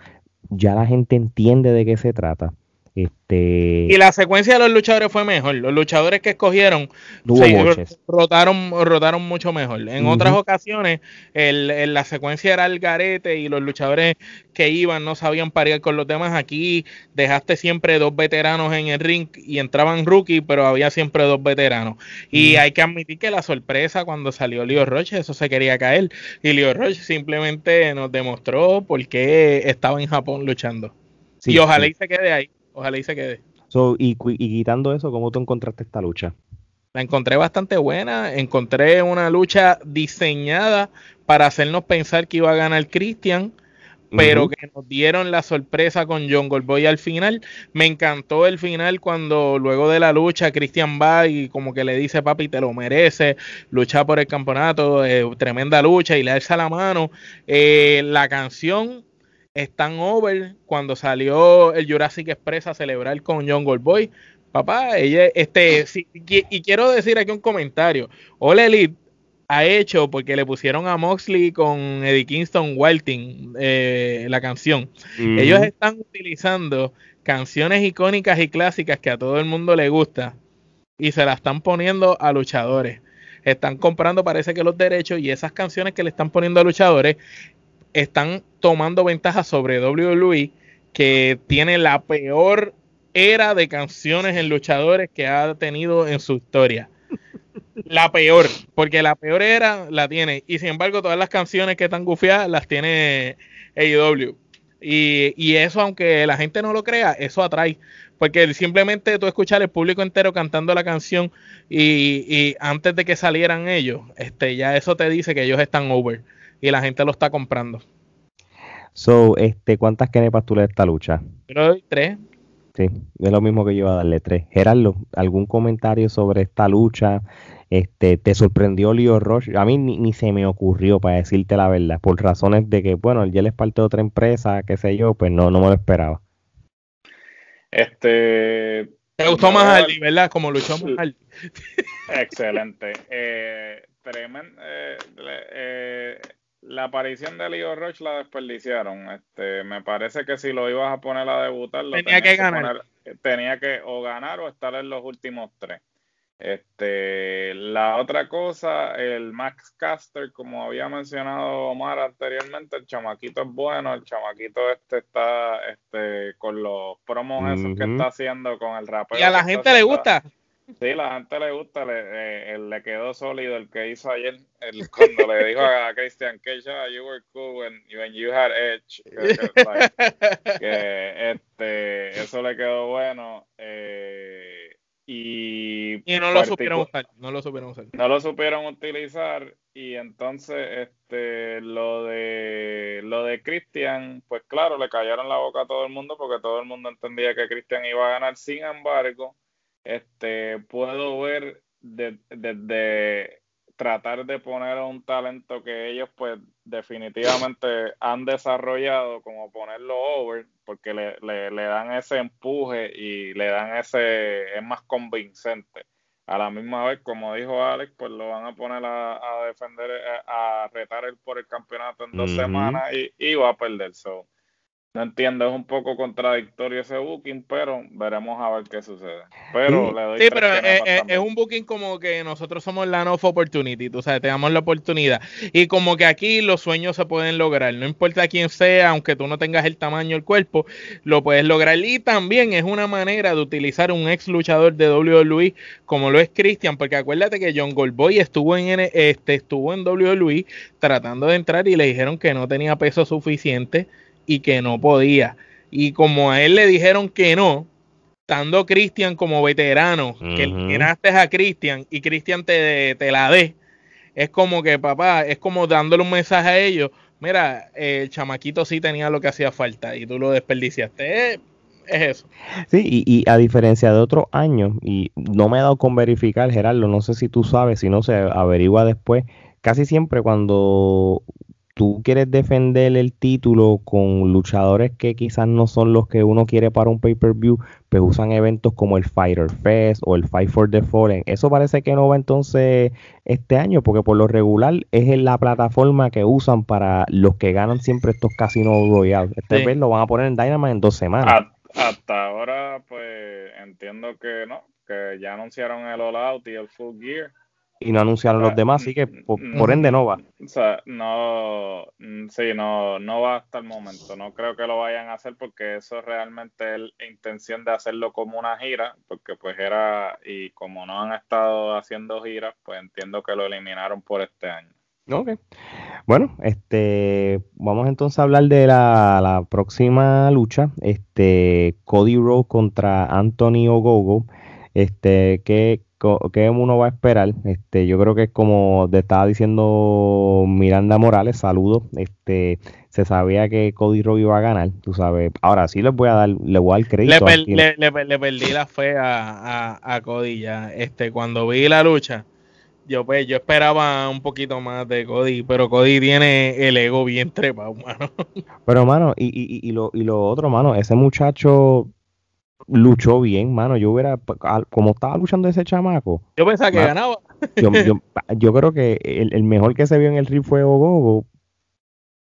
ya la gente entiende de qué se trata. Este... Y la secuencia de los luchadores fue mejor. Los luchadores que escogieron rotaron, rotaron mucho mejor. En otras ocasiones, el, la secuencia era el garete y los luchadores que iban no sabían parir con los demás. Aquí dejaste siempre dos veteranos en el ring y entraban rookie, pero había siempre dos veteranos. Y hay que admitir que la sorpresa cuando salió Leo Roche, eso se quería caer. Y Leo Roche simplemente nos demostró por qué estaba en Japón luchando. y ojalá y se quede ahí. Ojalá y se quede. y, quitando eso, ¿cómo tú encontraste esta lucha? La encontré bastante buena. Encontré una lucha diseñada para hacernos pensar que iba a ganar Christian, pero que nos dieron la sorpresa con John Goldboy al final. Me encantó el final cuando luego de la lucha Christian va y como que le dice, papi, te lo merece, lucha por el campeonato, eh, tremenda lucha y le alza la mano. Eh, la canción están over cuando salió el Jurassic Express a celebrar con John Goldboy. Papá, ella, este, y quiero decir aquí un comentario. Ole Elite ha hecho porque le pusieron a Moxley con Eddie Kingston Walting eh, la canción. Ellos están utilizando canciones icónicas y clásicas que a todo el mundo le gusta y se las están poniendo a luchadores. Están comprando, parece que los derechos y esas canciones que le están poniendo a luchadores están tomando ventaja sobre WWE, que tiene la peor era de canciones en luchadores que ha tenido en su historia. *laughs* La peor, porque la peor era la tiene. Y sin embargo, todas las canciones que están gufiadas las tiene AEW. Y, y, eso, aunque la gente no lo crea, eso atrae. Porque simplemente tú escuchar el público entero cantando la canción y, y, antes de que salieran ellos, este, ya eso te dice que ellos están over y la gente lo está comprando. So, este, ¿cuántas kenepas tú le das esta lucha? Yo doy tres. Sí, es lo mismo que yo iba a darle tres. Gerardo, ¿algún comentario sobre esta lucha? Este, ¿Te sorprendió Leo Rush? A mí ni, se me ocurrió, para decirte la verdad, por razones de que, bueno, ya es parte de otra empresa, qué sé yo, pues no, no me lo esperaba. Este. ¿Te gustó más Hardy, verdad? Como luchó más *laughs* Hardy. Excelente. Eh, tremendo. Eh, eh, la aparición de Leo Roche la desperdiciaron. Este, me parece que si lo ibas a poner a debutar, tenía que, ganar. tenía que o ganar o estar en los últimos tres. Este, la otra cosa, el Max Caster, como había mencionado Omar anteriormente, el chamaquito es bueno, el chamaquito este está este con los promos esos que está haciendo con el rapero. Y a la gente le gusta. Sí, la gente le gusta, le, eh, le quedó sólido el que hizo ayer, el, cuando le dijo a Christian Cage, ah, you were cool when, when you had edge. *laughs* Que, este, eso le quedó bueno. Eh, y, y no lo supieron usar, no lo supieron usar. No lo supieron utilizar y entonces este lo de lo de Christian, pues claro, le callaron la boca a todo el mundo porque todo el mundo entendía que Christian iba a ganar. Sin embargo, este, puedo ver desde tratar de poner un talento que ellos pues definitivamente han desarrollado como ponerlo over porque le, le, dan ese empuje y le dan ese es más convincente. A la misma vez como dijo Alex pues lo van a poner a, defender a, retar el por el campeonato en dos semanas y, y, va a perder so no entiendo, es un poco contradictorio ese booking, pero veremos a ver qué sucede. Pero le doy Sí, pero es, un booking como que nosotros somos la no opportunity, tú sabes, te damos la oportunidad. Y como que aquí los sueños se pueden lograr, no importa quién sea, aunque tú no tengas el tamaño del cuerpo, lo puedes lograr. Y también es una manera de utilizar un ex luchador de WWE como lo es Christian, porque acuérdate que John Goldboy estuvo en, este, estuvo en WWE tratando de entrar y le dijeron que no tenía peso suficiente y que no podía. Y como a él le dijeron que no, estando Cristian como veterano, que llenaste a Cristian y Cristian te, te, la dé, es como que papá, es como dándole un mensaje a ellos, mira, el chamaquito sí tenía lo que hacía falta y tú lo desperdiciaste. es eso. Sí, y, y, a diferencia de otros años, y no me he dado con verificar, Gerardo, no sé si tú sabes, si no se averigua después, casi siempre cuando tú quieres defender el título con luchadores que quizás no son los que uno quiere para un pay-per-view, pues usan eventos como el Fighter Fest o el Fight for the Fallen. Eso parece que no va entonces este año, porque por lo regular es la plataforma que usan para los que ganan siempre estos casinos royales. Este vez lo van a poner en Dynamite en dos semanas. Hasta ahora, pues entiendo que no, que ya anunciaron el All Out y el Full Gear y no anunciaron los demás, así que por, ende no va. O sea, no, mm, sí, no, no va hasta el momento. No creo que lo vayan a hacer porque eso realmente es la intención de hacerlo como una gira, porque pues era, y como no han estado haciendo giras, pues entiendo que lo eliminaron por este año. Ok. Bueno, este, vamos entonces a hablar de la, la próxima lucha, este, Cody Rhodes contra Anthony Ogogo. Este, ¿qué, ¿qué uno va a esperar? Este, yo creo que es como te estaba diciendo Miranda Morales, saludos. Este, se sabía que Cody Rhodes iba a ganar, tú sabes. Ahora sí les voy a dar, le voy a dar crédito. Le, perdí la fe a, a, Cody ya. Este, cuando vi la lucha, yo pues yo esperaba un poquito más de Cody, pero Cody tiene el ego bien trepado, *laughs* mano. Pero, mano, y, y, y, lo, y lo otro, mano, ese muchacho luchó bien, mano. Yo hubiera, como estaba luchando ese chamaco. Yo pensaba que ganaba. *laughs* Yo, creo que el, mejor que se vio en el ring fue Ogogo.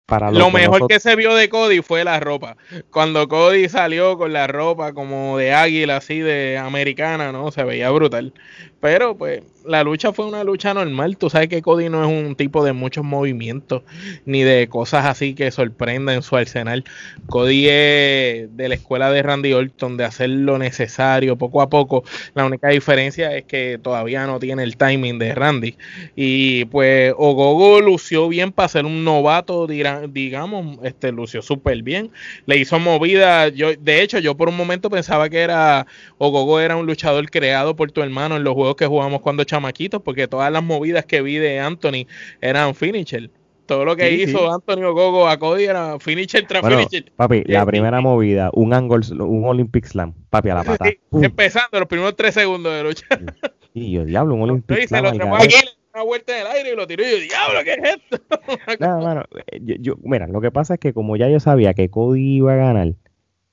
Para lo, mejor que se vio de Cody fue la ropa. Cuando Cody salió con la ropa como de águila, así de americana, ¿no? Se veía brutal. Pero pues la lucha fue una lucha normal. Tú sabes que Cody no es un tipo de muchos movimientos ni de cosas así que sorprendan su arsenal. Cody es de la escuela de Randy Orton de hacer lo necesario poco a poco. La única diferencia es que todavía no tiene el timing de Randy. Y pues Ogogo lució bien para ser un novato, digamos, este lució súper bien. Le hizo movida. Yo, de hecho, yo por un momento pensaba que era Ogogo era un luchador creado por tu hermano en los juegos que jugamos cuando chamaquitos, porque todas las movidas que vi de Anthony eran finisher. Todo lo que hizo Antonio Gogo a Cody era finisher tras finisher. Papi, la primera movida, un angle, un Olympic Slam, papi, a la pata. empezando los primeros tres segundos de lucha. Y yo, diablo, un Olympic Slam. Se lo una vuelta en el aire y lo tiró y yo, diablo, ¿qué es esto? *laughs* Nada, mano, eh, yo, yo, mira, lo que pasa es que como ya yo sabía que Cody iba a ganar,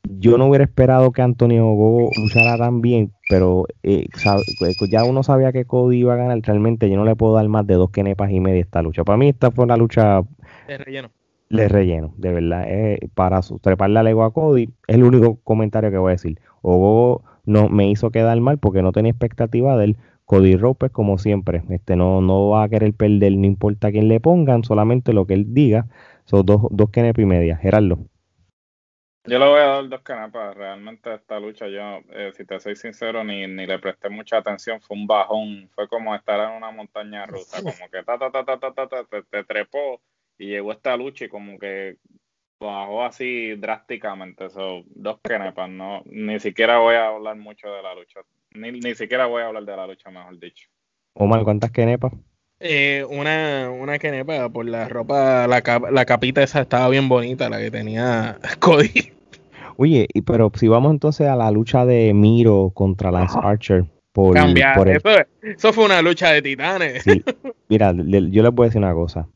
yo no hubiera esperado que Antonio Gogo luchara tan bien, pero eh, eh, ya uno sabía que Cody iba a ganar. Realmente yo no le puedo dar más de dos kenepas y media esta lucha. Para mí esta fue una lucha de relleno. De relleno, de verdad. Eh, para treparle la lengua a Cody, es el único comentario que voy a decir. Ogogo no me hizo quedar mal porque no tenía expectativa de él. Cody Ropes, como siempre, este no, no va a querer perder, no importa quién le pongan, solamente lo que él diga. Son dos, dos kenepas y media. Gerardo. Yo le voy a dar dos canapas. Realmente esta lucha, yo, eh, si te soy sincero, ni, ni le presté mucha atención. Fue un bajón. Fue como estar en una montaña rusa. Como que ta, ta, ta, ta, ta, ta, ta te, trepó y llegó esta lucha y como que bajó así drásticamente. So, dos canepas. No, ni siquiera voy a hablar mucho de la lucha. Ni, ni siquiera voy a hablar de la lucha, mejor dicho. Omar, ¿cuántas canepas? Eh, una, una quenepa por la ropa, la, la capita esa estaba bien bonita, la que tenía *laughs* Cody. Oye, y, pero si vamos entonces a la lucha de Miro contra Lance Archer. Por, Cambiar, eso, fue una lucha de titanes. *laughs* Mira, yo les voy a decir una cosa.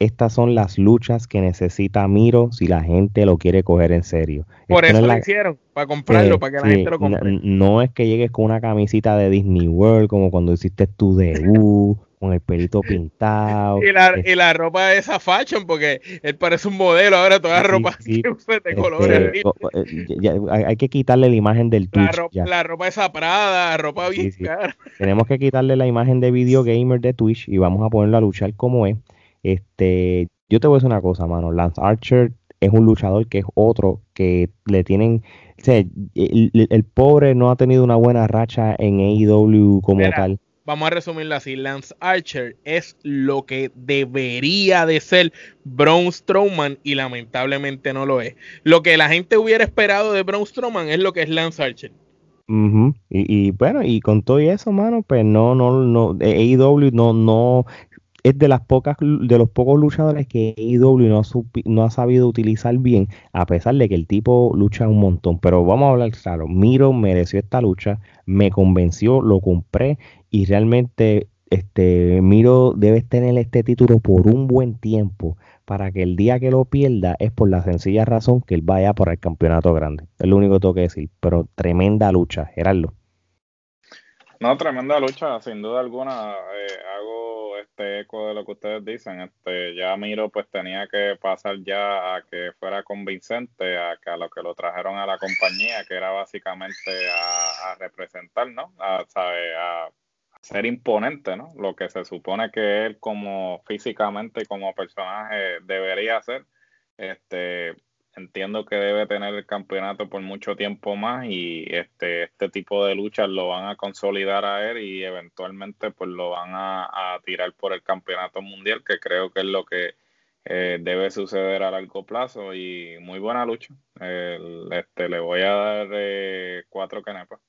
Estas son las luchas que necesita Miro si la gente lo quiere coger en serio. Por eso lo hicieron, para comprarlo, para que la gente lo compre. No, es que llegues con una camisita de Disney World como cuando hiciste tu debut con el pelito *laughs* pintado. y, la, y la ropa de esa fashion, porque él parece un modelo ahora, toda la ropa *laughs* de este, colores. Eh, hay que quitarle la imagen del Twitch. La, ropa, la ropa esa Prada, ropa bien *laughs* Tenemos que quitarle la imagen de video gamer de Twitch y vamos a ponerlo a luchar como es. Este, yo te voy a decir una cosa, mano. Lance Archer es un luchador que es otro que le tienen. O sea, el, pobre no ha tenido una buena racha en AEW como tal vamos a resumirlo así, Lance Archer es lo que debería de ser Braun Strowman y lamentablemente no lo es. Lo que la gente hubiera esperado de Braun Strowman es lo que es Lance Archer. y, bueno, y con todo eso, mano, pues no, no, no, AEW no, no, es de las pocas de los pocos luchadores que AEW no, no ha sabido utilizar bien, a pesar de que el tipo lucha un montón. Pero vamos a hablar claro, Miro mereció esta lucha, me convenció, lo compré y realmente este Miro debe tener este título por un buen tiempo para que el día que lo pierda es por la sencilla razón que él vaya por el campeonato grande. Es lo único que tengo que decir, pero tremenda lucha, Gerardo. No, tremenda lucha, sin duda alguna. Eh, hago este eco de lo que ustedes dicen. Este, ya Miro pues tenía que pasar ya a que fuera convincente, a que a lo que lo trajeron a la compañía, que era básicamente a, representar, ¿no? A ser imponente, ¿no? Lo que se supone que él como físicamente como personaje debería hacer. Este, entiendo que debe tener el campeonato por mucho tiempo más y este, este tipo de luchas lo van a consolidar a él y eventualmente pues lo van a, tirar por el campeonato mundial, que creo que es lo que eh, debe suceder a largo plazo y muy buena lucha. este, le voy a dar eh, cuatro canepas.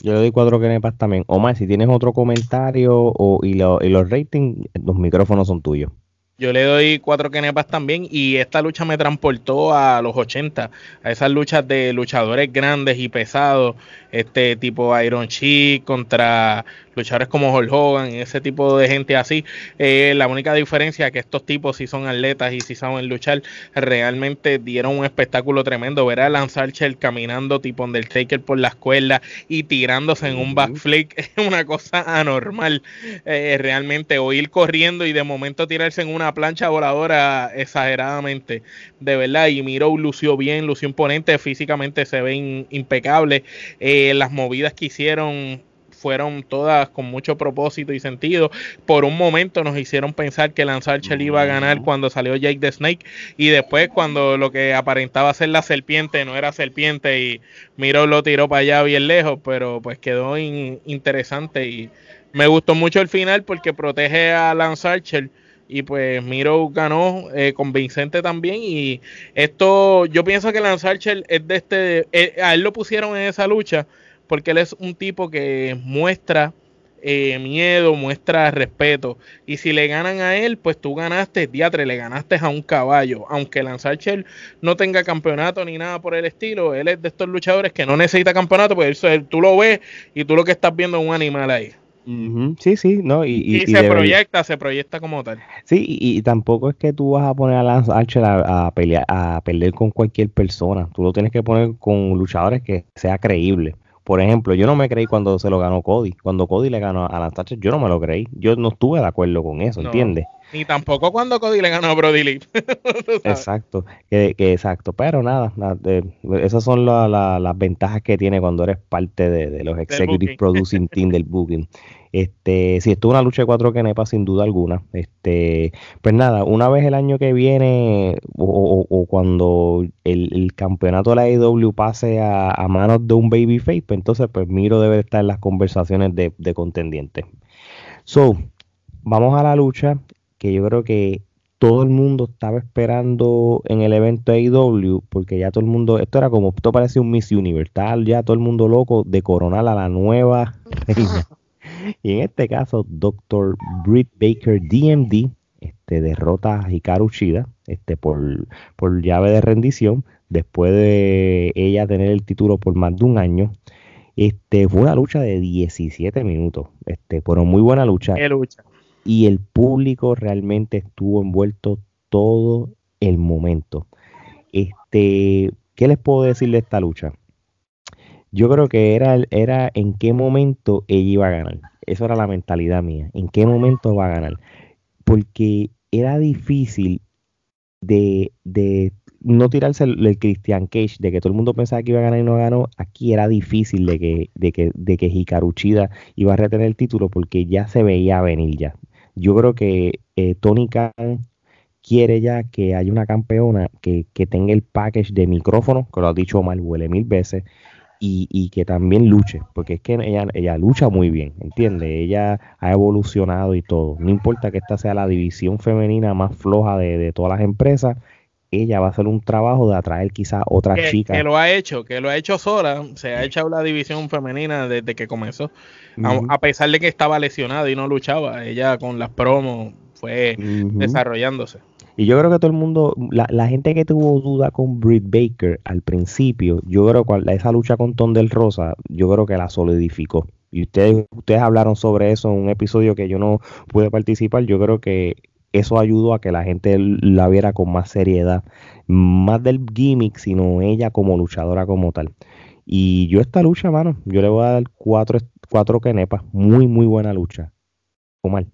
Yo le doy cuatro canepas también. Omar, si tienes otro comentario o, y, y los ratings, los micrófonos son tuyos. Yo le doy cuatro kenepas también y esta lucha me transportó a los 80, a esas luchas de luchadores grandes y pesados, este tipo Iron Sheik contra luchadores como Hulk Hogan y ese tipo de gente así. Eh, la única diferencia es que estos tipos si son atletas y si saben luchar, realmente dieron un espectáculo tremendo. Ver a Lance Archer caminando tipo Undertaker por la escuela y tirándose en un backflip *laughs* es una cosa anormal. Eh, realmente oír corriendo y de momento tirarse en una plancha voladora exageradamente. De verdad, y Miro lució bien, lució imponente, físicamente se ven impecables. Eh, las movidas que hicieron fueron todas con mucho propósito y sentido. Por un momento nos hicieron pensar que Lance Archer iba a ganar cuando salió Jake the Snake y después cuando lo que aparentaba ser la serpiente no era serpiente y Miro lo tiró para allá bien lejos, pero pues quedó interesante y me gustó mucho el final porque protege a Lance Archer y pues Miro ganó eh, convincente también y esto yo pienso que Lance Archer es de este eh, a él lo pusieron en esa lucha porque él es un tipo que muestra eh, miedo, muestra respeto. Y si le ganan a él, pues tú ganaste, diatre, le ganaste a un caballo. Aunque Lance Archer no tenga campeonato ni nada por el estilo, él es de estos luchadores que no necesita campeonato, pues tú lo ves y tú lo que estás viendo es un animal ahí. Sí, sí, no. Y, se proyecta, se proyecta como tal. Sí, y, tampoco es que tú vas a poner a Lance Archer a, pelear, a pelear con cualquier persona. Tú lo tienes que poner con luchadores que sea creíble. Por ejemplo, yo no me creí cuando se lo ganó Cody. Cuando Cody le ganó a Anastasia, yo no me lo creí. Yo no estuve de acuerdo con eso, ¿entiendes? Ni tampoco cuando Cody le ganó a Brody Lee. *laughs* exacto, que, exacto. Pero nada, esas son las ventajas que tiene cuando eres parte de, los Executive Producing Team del Booking. Este, si esto es una lucha de cuatro kenepas, sin duda alguna. Este, pues nada, una vez el año que viene o, cuando el, campeonato de la AEW pase a, manos de un babyface, pues entonces pues Miro debe estar en las conversaciones de, de contendientes. So, vamos a la lucha que yo creo que todo el mundo estaba esperando en el evento AEW, porque ya todo el mundo, esto era como, esto parece un Miss Universe, ya todo el mundo loco de coronar a la nueva *laughs* reina. Y en este caso, Dr. Britt Baker DMD este, derrota a Hikaru Shida este, por, por llave de rendición después de ella tener el título por más de un año. Este, fue una lucha de 17 minutos, este, pero muy buena lucha. lucha. Y el público realmente estuvo envuelto todo el momento. Este, ¿Qué les puedo decir de esta lucha? Yo creo que era, era en qué momento ella iba a ganar. Eso era la mentalidad mía. ¿En qué momento va a ganar? Porque era difícil de, de no tirarse el, Christian Cage, de que todo el mundo pensaba que iba a ganar y no ganó. Aquí era difícil de que, de que, de que Hikaru iba a retener el título porque ya se veía venir ya. Yo creo que eh, Tony Khan quiere ya que haya una campeona que, que tenga el package de micrófono, que lo ha dicho mal, huele mil veces, y, que también luche, porque es que ella, ella lucha muy bien, ¿entiendes? Ella ha evolucionado y todo. No importa que esta sea la división femenina más floja de, todas las empresas, ella va a hacer un trabajo de atraer quizás otras chicas. Que lo ha hecho, que lo ha hecho sola, se ha hecho la división femenina desde que comenzó, a, pesar de que estaba lesionada y no luchaba, ella con las promos fue desarrollándose. Y yo creo que todo el mundo, la, gente que tuvo duda con Britt Baker al principio, yo creo que esa lucha con Ton del Rosa, yo creo que la solidificó. Y ustedes, ustedes hablaron sobre eso en un episodio que yo no pude participar. Yo creo que eso ayudó a que la gente la viera con más seriedad, más del gimmick, sino ella como luchadora como tal. Y yo esta lucha, mano, yo le voy a dar cuatro, cuatro kenepas, muy, muy buena lucha. Omar.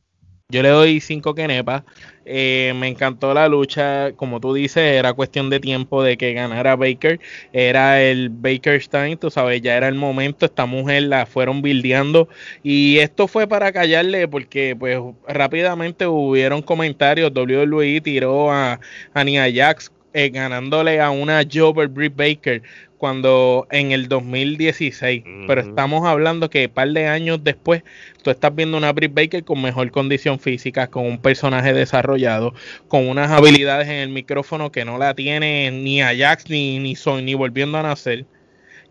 Yo le doy cinco kenepas. Eh, me encantó la lucha. Como tú dices, era cuestión de tiempo de que ganara Baker. Era el Baker Stein, tú sabes, ya era el momento. Esta mujer la fueron bildeando. Y esto fue para callarle, porque pues rápidamente hubieron comentarios. WWE tiró a, a Nia Jax eh, ganándole a una Jover Britt Baker cuando en el 2016, pero estamos hablando que un par de años después tú estás viendo una Britt Baker con mejor condición física, con un personaje desarrollado, con unas habilidades en el micrófono que no la tiene ni Ajax ni ni Son ni volviendo a nacer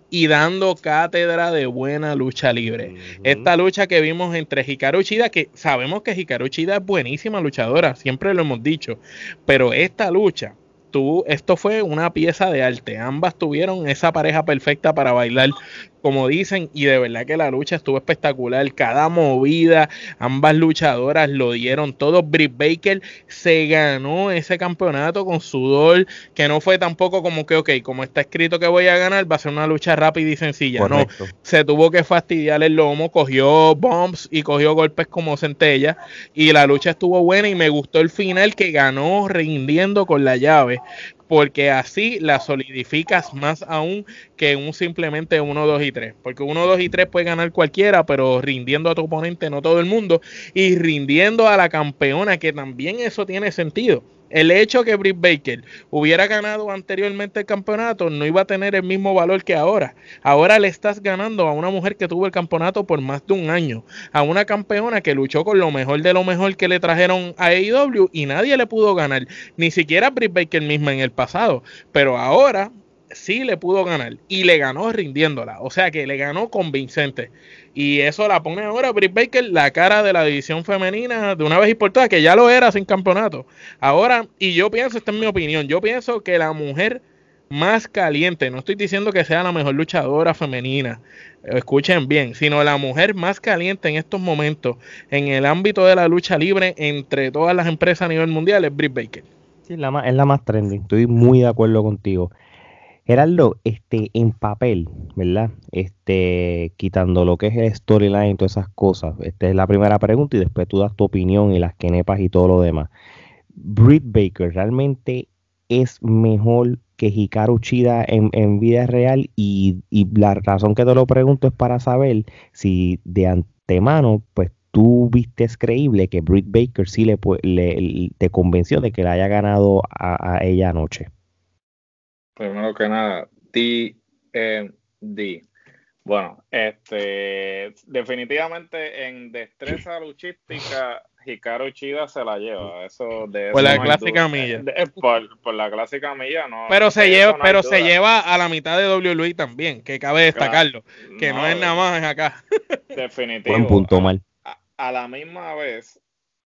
y dando cátedra de buena lucha libre. Esta lucha que vimos entre Hikaru Chida, que sabemos que Hikaru Chida es buenísima luchadora, siempre lo hemos dicho, pero esta lucha esto fue una pieza de arte. Ambas tuvieron esa pareja perfecta para bailar como dicen, y de verdad que la lucha estuvo espectacular. Cada movida, ambas luchadoras lo dieron todo. Britt Baker se ganó ese campeonato con sudor, que no fue tampoco como que, ok, como está escrito que voy a ganar, va a ser una lucha rápida y sencilla. No, se tuvo que fastidiar el lomo, cogió bombs y cogió golpes como centella, y la lucha estuvo buena y me gustó el final que ganó rindiendo con la llave porque así la solidificas más aún que un simplemente 1, 2 y 3. Porque 1, 2 y 3 puede ganar cualquiera, pero rindiendo a tu oponente no todo el mundo. Y rindiendo a la campeona, que también eso tiene sentido. El hecho que Britt Baker hubiera ganado anteriormente el campeonato no iba a tener el mismo valor que ahora. Ahora le estás ganando a una mujer que tuvo el campeonato por más de un año, a una campeona que luchó con lo mejor de lo mejor que le trajeron a AEW y nadie le pudo ganar, ni siquiera Britt Baker misma en el pasado. Pero ahora sí le pudo ganar y le ganó rindiéndola, o sea que le ganó convincente. Y eso la pone ahora Britt Baker la cara de la división femenina de una vez y por todas, que ya lo era sin campeonato. Ahora, y yo pienso, esta es mi opinión, yo pienso que la mujer más caliente, no estoy diciendo que sea la mejor luchadora femenina, escuchen bien, sino la mujer más caliente en estos momentos en el ámbito de la lucha libre entre todas las empresas a nivel mundial es Britt Baker. Sí, la es la más trending, estoy muy de acuerdo contigo. Gerardo, este, en papel, ¿verdad? Este, quitando lo que es el storyline y todas esas cosas. Esta es la primera pregunta y después tú das tu opinión y las quenepas y todo lo demás. Britt Baker realmente es mejor que Hikaru Chida en, vida real y, la razón que te lo pregunto es para saber si de antemano, pues tú viste creíble que Britt Baker sí le, te convenció de que le haya ganado a ella anoche. Primero que nada, D. Bueno, este, definitivamente en destreza luchística, Hikaru Chida se la lleva. Eso de por la clásica milla. por, la clásica milla, no. Pero se lleva, pero se lleva a la mitad de WWE también, que cabe destacarlo, que no, es nada más acá. Definitivo. Buen punto, mal. A, la misma vez,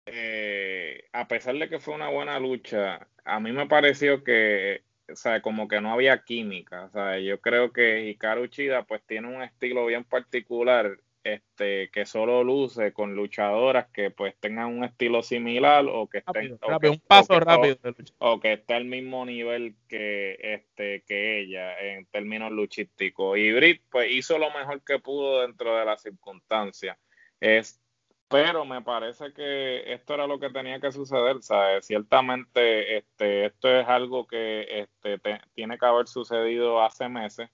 eh, a pesar de que fue una buena lucha, a mí me pareció que o sea, como que no había química. O sea, yo creo que Hikaru Chida pues tiene un estilo bien particular este que solo luce con luchadoras que pues tengan un estilo similar o que estén un paso rápido o, que esté al mismo nivel que este que ella en términos luchísticos y Brit pues hizo lo mejor que pudo dentro de las circunstancias es pero me parece que esto era lo que tenía que suceder, ¿sabes? Ciertamente este, esto es algo que este, tiene que haber sucedido hace meses.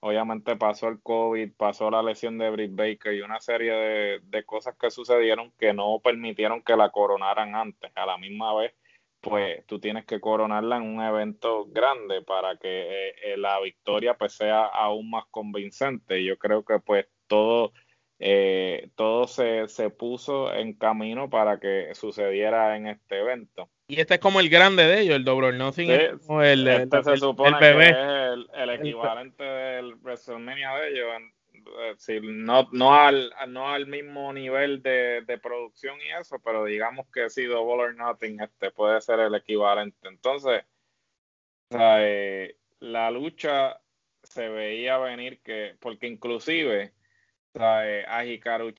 Obviamente pasó el COVID, pasó la lesión de Britt Baker y una serie de, cosas que sucedieron que no permitieron que la coronaran antes. A la misma vez, pues tú tienes que coronarla en un evento grande para que eh, la victoria pues sea aún más convincente. Yo creo que pues todo eh, todo se, se, puso en camino para que sucediera en este evento. Y este es como el grande de ellos, el Double Nothing. el, este se supone que es el, equivalente del WrestleMania de ellos, eh, no, no, al, no al mismo nivel de, producción y eso, pero digamos que si Double or Nothing este, puede ser el equivalente. Entonces, eh, la lucha se veía venir que, porque inclusive a Hikaru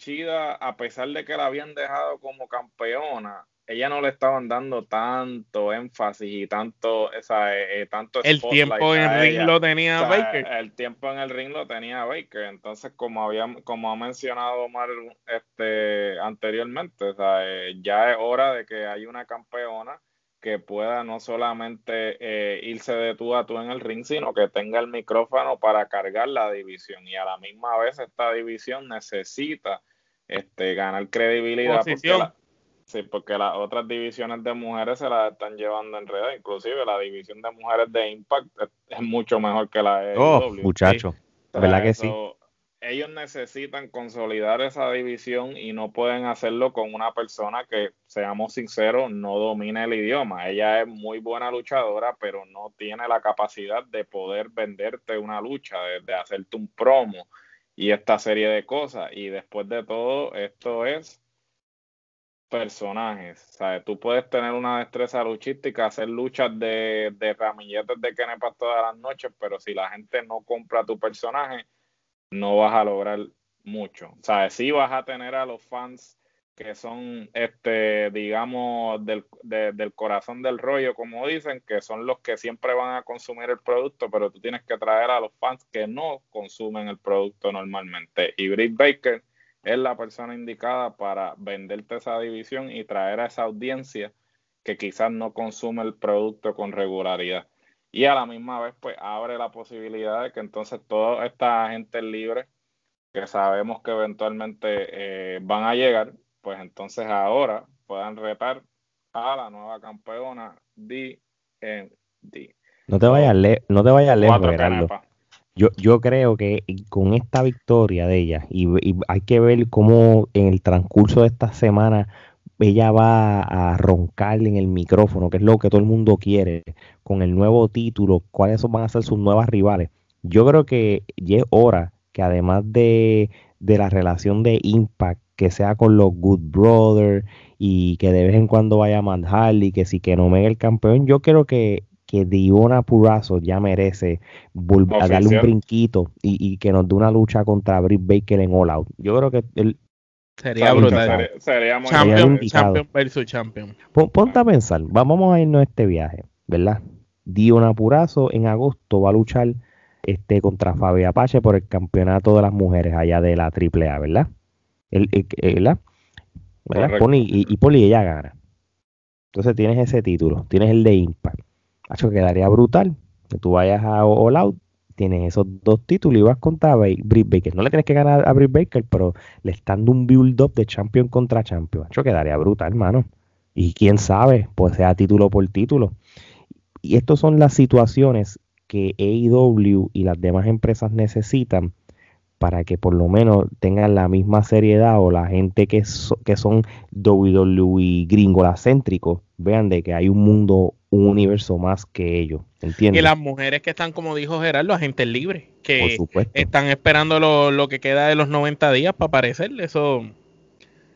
a pesar de que la habían dejado como campeona, ella no le estaban dando tanto énfasis y tanto, esa, eh, tanto el tiempo en el ring lo tenía Baker. El tiempo en el ring lo tenía Baker. Entonces, como había, como ha mencionado Omar este, anteriormente, eh, ya es hora de que haya una campeona que pueda no solamente eh, irse de tú a tú en el ring, sino que tenga el micrófono para cargar la división. Y a la misma vez esta división necesita este, ganar credibilidad. Sí, porque las otras divisiones de mujeres se las están llevando en red. Inclusive la división de mujeres de Impact es, mucho mejor que la de oh, muchacho. ¿Verdad que sí? Ellos necesitan consolidar esa división y no pueden hacerlo con una persona que, seamos sinceros, no domina el idioma. Ella es muy buena luchadora, pero no tiene la capacidad de poder venderte una lucha, de hacerte un promo y esta serie de cosas. Y después de todo, esto es personajes. ¿sabes? Tú puedes tener una destreza luchística, hacer luchas de, de ramilletes de Kenepa todas las noches, pero si la gente no compra tu personaje, no vas a lograr mucho. ¿Sabes? Sí vas a tener a los fans que son, este, digamos, del, del corazón del rollo, como dicen, que son los que siempre van a consumir el producto, pero tú tienes que traer a los fans que no consumen el producto normalmente. Y Britt Baker es la persona indicada para venderte esa división y traer a esa audiencia que quizás no consume el producto con regularidad. Y a la misma vez, pues abre la posibilidad de que entonces toda esta gente libre, que sabemos que eventualmente eh, van a llegar, pues entonces ahora puedan retar a la nueva campeona DND. No te vayas, no te vayas lejos, yo, yo creo que con esta victoria de ella, y, hay que ver cómo en el transcurso de esta semana ella va a roncar en el micrófono, que es lo que todo el mundo quiere, con el nuevo título, cuáles van a ser sus nuevas rivales. Yo creo que ya es hora que además de, de la relación de Impact, que sea con los Good Brothers y que de vez en cuando vaya a Matt Harley, que si que no me el campeón, yo creo que que Diona Purazo ya merece volver a darle un brinquito y, que nos dé una lucha contra Britt Baker en All Out. Yo creo que él sería brutal. Sería, champion, champion, versus champion. ponte a pensar, vamos a irnos a este viaje, ¿verdad? Diona Purazo en agosto va a luchar este contra Fabi Apache por el campeonato de las mujeres allá de la AAA, ¿verdad? El, ¿verdad? y, y Poli ella gana. Entonces tienes ese título, tienes el de Impact Hacho, quedaría brutal que tú vayas a All Out, tienes esos dos títulos y vas contra Britt Baker. No le tienes que ganar a Britt Baker, pero le están dando un build-up de champion contra champion. Hacho, quedaría brutal, hermano. Y quién sabe, pues sea título por título. Y estas son las situaciones que AEW y las demás empresas necesitan para que por lo menos tengan la misma seriedad o la gente que, que son WWE gringolacéntricos vean de que hay un mundo un universo más que ellos, ¿entiendes? Y las mujeres que están, como dijo Gerardo, agentes libres, que están esperando lo, lo, que queda de los 90 días para aparecer, eso...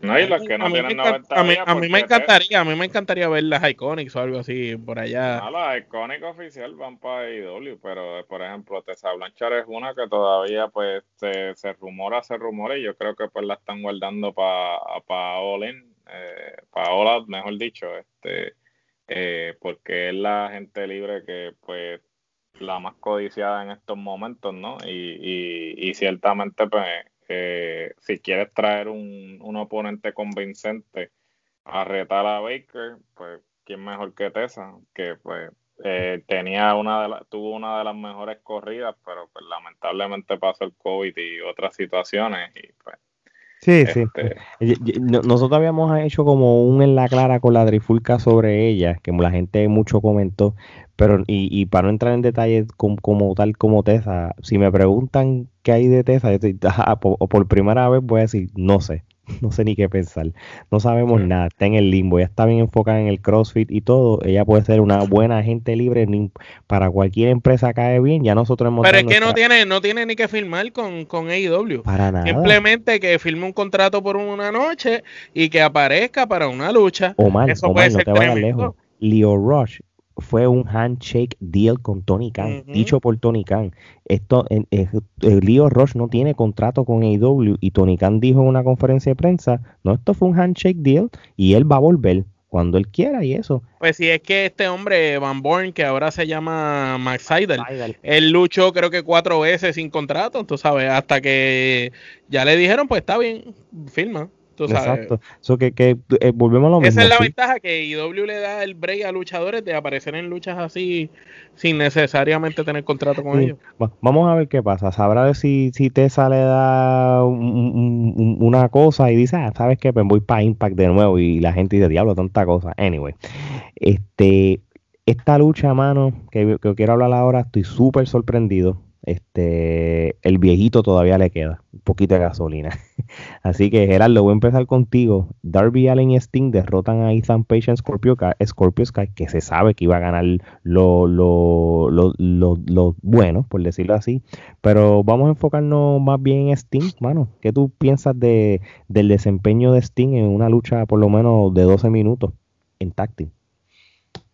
No, y los que no tienen 90 a mí, a mí me encantaría, a mí me encantaría ver las Iconics o algo así por allá. No, las Iconics oficial van para IW, pero por ejemplo, Tessa Blanchard es una que todavía pues se, se rumora, se rumora y yo creo que pues la están guardando para pa All In, eh, Out, mejor dicho, este eh, porque es la gente libre que pues la más codiciada en estos momentos, ¿no? Y, y, ciertamente pues eh, si quieres traer un, un, oponente convincente a retar a Baker, pues quién mejor que Tessa, que pues eh, tenía una de tuvo una de las mejores corridas, pero pues lamentablemente pasó el COVID y otras situaciones y pues Sí, sí. Este, nosotros habíamos hecho como un en la clara con la Drifulca sobre ella, que la gente mucho comentó, pero y, y para no entrar en detalle como, tal como Tessa, si me preguntan qué hay de Tessa, *laughs* o por primera vez voy a decir, no sé. *laughs* no sé ni qué pensar. No sabemos nada, está en el limbo. Ella está bien enfocada en el CrossFit y todo. Ella puede ser una buena agente libre para cualquier empresa cae bien. Ya nosotros hemos Pero es que no tiene no tiene ni que firmar con, con AEW. Para nada. Simplemente que firme un contrato por una noche y que aparezca para una lucha. Omar, Eso puede no te vayas lejos. Leo Rush fue un handshake deal con Tony Khan, dicho por Tony Khan. Esto, el, Leo Rush no tiene contrato con AEW y Tony Khan dijo en una conferencia de prensa, no, esto fue un handshake deal y él va a volver cuando él quiera y eso. Pues si es que este hombre, Van Born, que ahora se llama Max Seidel, él luchó creo que cuatro veces sin contrato, tú sabes, hasta que ya le dijeron, pues está bien, firma. Exacto. que, que eh, volvemos a lo mismo. Esa es la ventaja que IW le da el break a luchadores de aparecer en luchas así sin necesariamente tener contrato con ellos. Vamos a ver qué pasa. Sabrá si, si Tessa le da una cosa y dice, ah, ¿sabes qué? Pues voy para Impact de nuevo y la gente dice, diablo, tanta cosa. Anyway, este, esta lucha, mano, que, que quiero hablar ahora, estoy súper sorprendido este, el viejito todavía le queda un poquito de gasolina. *laughs* Así que Gerardo, voy a empezar contigo. Darby Allen y Sting derrotan a Ethan Page en Scorpio, Scorpio Sky, que se sabe que iba a ganar lo, lo, lo, por decirlo así. Pero vamos a enfocarnos más bien en Sting, mano. ¿Qué tú piensas de, del desempeño de Sting en una lucha por lo menos de 12 minutos en táctil?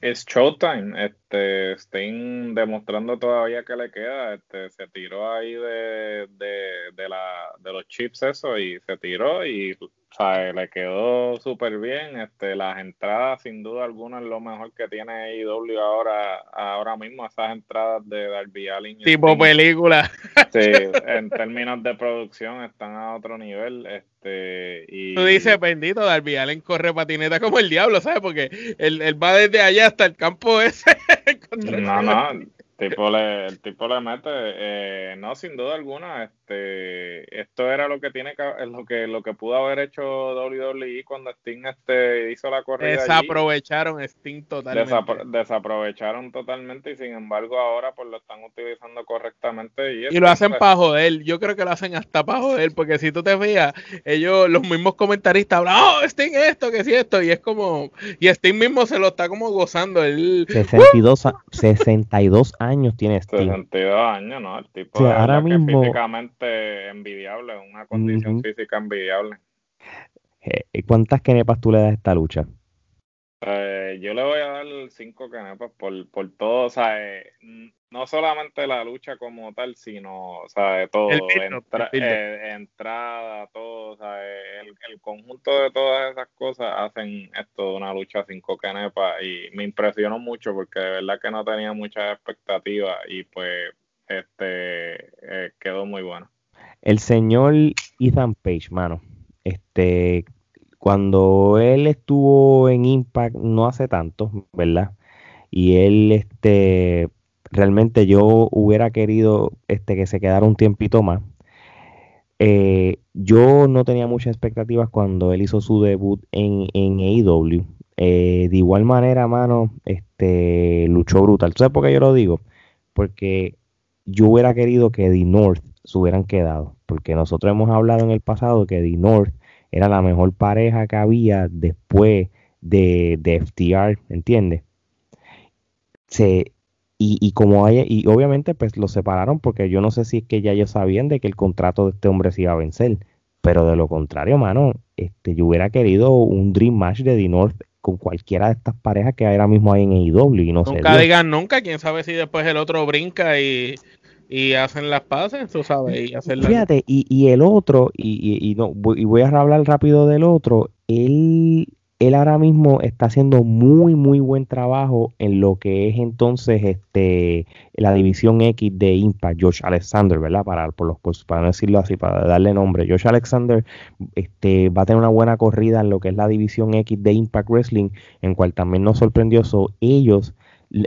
Es Showtime, este, Sting demostrando todavía que le queda, este, se tiró ahí de, de, de, la, de los chips eso y se tiró y sea, le quedó súper bien. Este, las entradas, sin duda alguna, es lo mejor que tiene AEW ahora, ahora mismo, esas entradas de Darby Allin. Tipo película. Sí, *laughs* en términos de producción están a otro nivel. Este, y... Tú dices, bendito, Darby Allin corre patineta como el diablo, ¿sabes? Porque él, él va desde allá hasta el campo ese. *laughs* no, no, tipo le, el tipo le mete, eh, no, sin duda alguna, este, esto era lo que tiene que, lo que, lo que pudo haber hecho WWE cuando Sting este, hizo la corrida. Desaprovecharon Sting totalmente. desaprovecharon totalmente y sin embargo ahora pues lo están utilizando correctamente. Y, y lo hacen para joder, yo creo que lo hacen hasta para joder, porque si tú te fijas, ellos, los mismos comentaristas hablan, oh, Sting esto, que si esto, y es como, y Sting mismo se lo está como gozando. El, 62, 62 años tiene Sting. 62 años, ¿no? El tipo ahora mismo... físicamente envidiable, una condición física envidiable. Eh, ¿Cuántas kenepas tú le das a esta lucha? Eh, yo le voy a dar cinco canepas por, por todo, o sea, eh, no solamente la lucha como tal, sino, o sea, todo, eh, entrada, todo, o sea, el, el, conjunto de todas esas cosas hacen esto de una lucha cinco canepas y me impresionó mucho porque de verdad que no tenía muchas expectativas y pues este quedó muy bueno. El señor Ethan Page, mano, este cuando él estuvo en Impact no hace tanto, ¿verdad? Y él, este, realmente yo hubiera querido este, que se quedara un tiempito más. Eh, yo no tenía muchas expectativas cuando él hizo su debut en, en AEW. Eh, de igual manera, mano, este, luchó brutal. ¿Sabes por qué yo lo digo? Porque yo hubiera querido que The North se hubieran quedado. Porque nosotros hemos hablado en el pasado que The North era la mejor pareja que había después de, de FTR, ¿entiendes? Se, y, y, como hay, y obviamente pues lo separaron porque yo no sé si es que ya ellos sabían de que el contrato de este hombre se iba a vencer, pero de lo contrario, mano, este, yo hubiera querido un Dream Match de The North con cualquiera de estas parejas que ahora mismo hay en AEW y no Nunca digan nunca, quién sabe si después el otro brinca y y hacen las paces, tú sabes, y Fíjate, y, y el otro, y, y, no, y voy a hablar rápido del otro, él, él ahora mismo está haciendo muy, muy buen trabajo en lo que es entonces este la división X de Impact, Josh Alexander, ¿verdad? Para, por los, pues, para no decirlo así, para darle nombre. Josh Alexander este, va a tener una buena corrida en lo que es la división X de Impact Wrestling, en cual también nos sorprendió. So, ellos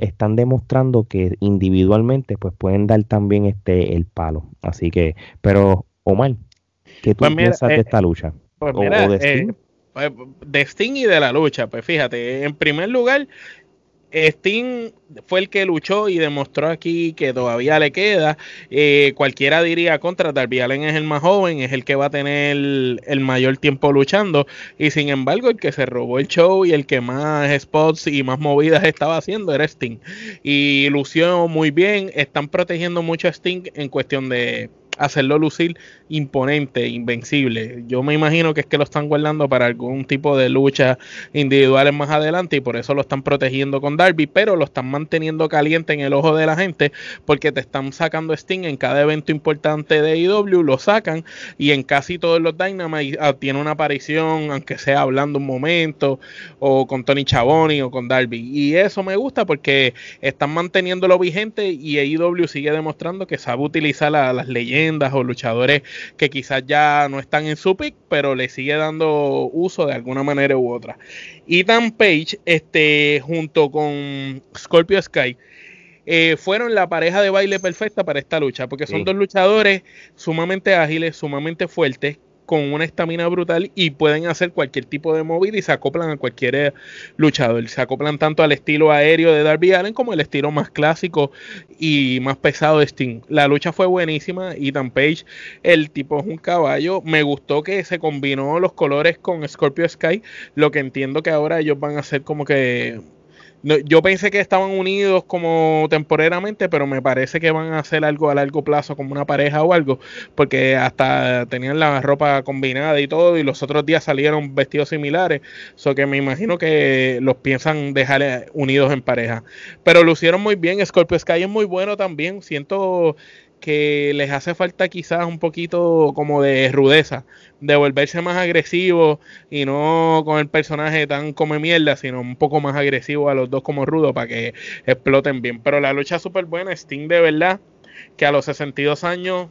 están demostrando que individualmente pues pueden dar también este el palo. Así que, pero Omar, ¿qué tú pues piensas de eh, esta lucha? Pues de, Sting? Eh, pues, de Sting y de la lucha, pues fíjate, en primer lugar, Sting fue el que luchó y demostró aquí que todavía le queda. Eh, cualquiera diría contra Darby Allen es el más joven, es el que va a tener el, mayor tiempo luchando. Y sin embargo, el que se robó el show y el que más spots y más movidas estaba haciendo era Sting. Y lució muy bien. Están protegiendo mucho a Sting en cuestión de hacerlo lucir imponente, invencible. Yo me imagino que es que lo están guardando para algún tipo de lucha individuales más adelante y por eso lo están protegiendo con Darby, pero lo están manteniendo caliente en el ojo de la gente porque te están sacando Sting en cada evento importante de IW, lo sacan y en casi todos los Dynamite ah, tiene una aparición, aunque sea hablando un momento o con Tony Chaboni o con Darby. Y eso me gusta porque están manteniéndolo vigente y IW sigue demostrando que sabe utilizar las leyendas o luchadores que quizás ya no están en su pick, pero le sigue dando uso de alguna manera u otra. Ethan Page, este, junto con Scorpio Sky, eh, fueron la pareja de baile perfecta para esta lucha, porque son dos luchadores sumamente ágiles, sumamente fuertes, con una estamina brutal y pueden hacer cualquier tipo de movida y se acoplan a cualquier eh, luchador. Se acoplan tanto al estilo aéreo de Darby Allen como el estilo más clásico y más pesado de Sting. La lucha fue buenísima. Ethan Page, el tipo es un caballo. Me gustó que se combinó los colores con Scorpio Sky. Lo que entiendo que ahora ellos van a hacer como que yo pensé que estaban unidos como temporalmente, pero me parece que van a hacer algo a largo plazo como una pareja o algo, porque hasta tenían la ropa combinada y todo, y los otros días salieron vestidos similares, so que me imagino que los piensan dejar unidos en pareja. Pero lucieron muy bien, Scorpio Sky es muy bueno también, siento que les hace falta quizás un poquito como de rudeza, de volverse más agresivo y no con el personaje tan come mierda, sino un poco más agresivo a los dos como rudo para que exploten bien. Pero la lucha es súper buena, Sting de verdad, que a los 62 años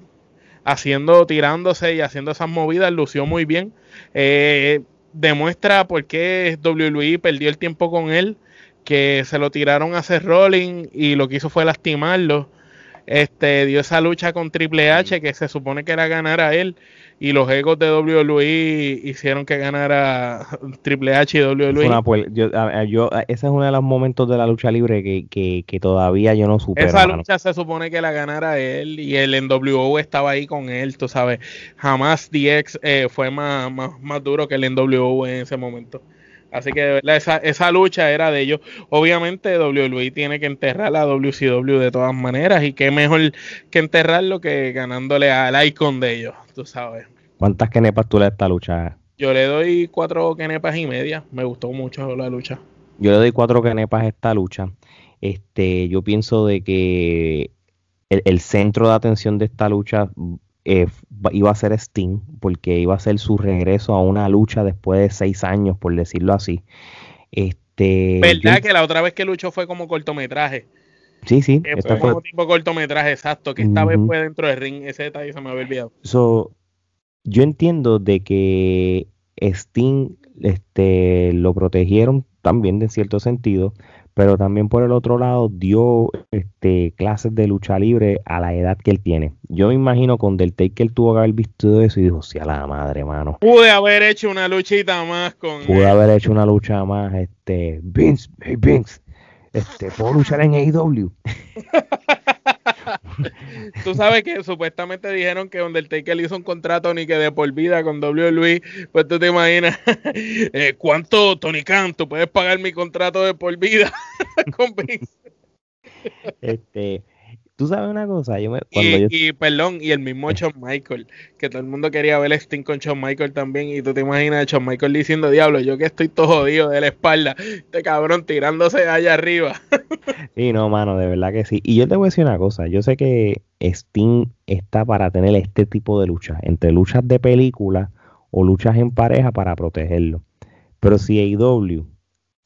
haciendo, tirándose y haciendo esas movidas, lució muy bien. Eh, demuestra por qué WWE perdió el tiempo con él, que se lo tiraron a hacer rolling y lo que hizo fue lastimarlo este, dio esa lucha con Triple H que se supone que era ganar a él y los egos de WWE hicieron que ganara Triple H y WWE. Pues, ese es uno de los momentos de la lucha libre que, que, todavía yo no supero. Esa lucha se supone que la ganara él y el NWO estaba ahí con él, tú sabes. Jamás DX eh, fue más, más, más duro que el NWO en ese momento. Así que de verdad esa, esa lucha era de ellos. Obviamente WWE tiene que enterrar a WCW de todas maneras y qué mejor que enterrarlo que ganándole al icon de ellos, tú sabes. ¿Cuántas kenepas tú le das a esta lucha? Yo le doy cuatro kenepas y media. Me gustó mucho la lucha. Yo le doy cuatro kenepas a esta lucha. Este, yo pienso de que el, el centro de atención de esta lucha eh, iba a ser Sting, porque iba a ser su regreso a una lucha después de seis años, por decirlo así. Este, ¿Verdad que la otra vez que luchó fue como cortometraje? Sí, sí. fue como tipo cortometraje, exacto, que esta vez fue dentro del ring, ese detalle se me había olvidado. yo entiendo de que Sting este, lo protegieron también de cierto sentido, pero también por el otro lado dio este, clases de lucha libre a la edad que él tiene. Yo me imagino con Del que él tuvo que haber visto eso y dijo, sí, a la madre, mano. Pude haber hecho una luchita más con Pude haber hecho una lucha más, este, Vince, hey Vince, este, ¿puedo luchar en AEW? *laughs* Tú sabes que supuestamente dijeron que Undertaker hizo un contrato ni que de por vida con WWE. Pues tú te imaginas *laughs* eh, cuánto, Tony Khan, tú puedes pagar mi contrato de por vida *laughs* con Este, Tú sabes una cosa, yo y, perdón, y el mismo Shawn Michael, que todo el mundo quería ver Sting con Shawn Michael también, y tú te imaginas a Shawn Michael diciendo, diablo, yo que estoy todo jodido de la espalda, este cabrón tirándose allá arriba. *laughs* sí, no, mano, de verdad que sí. Y yo te voy a decir una cosa, yo sé que Sting está para tener este tipo de luchas, entre luchas de película o luchas en pareja para protegerlo. Pero si AEW,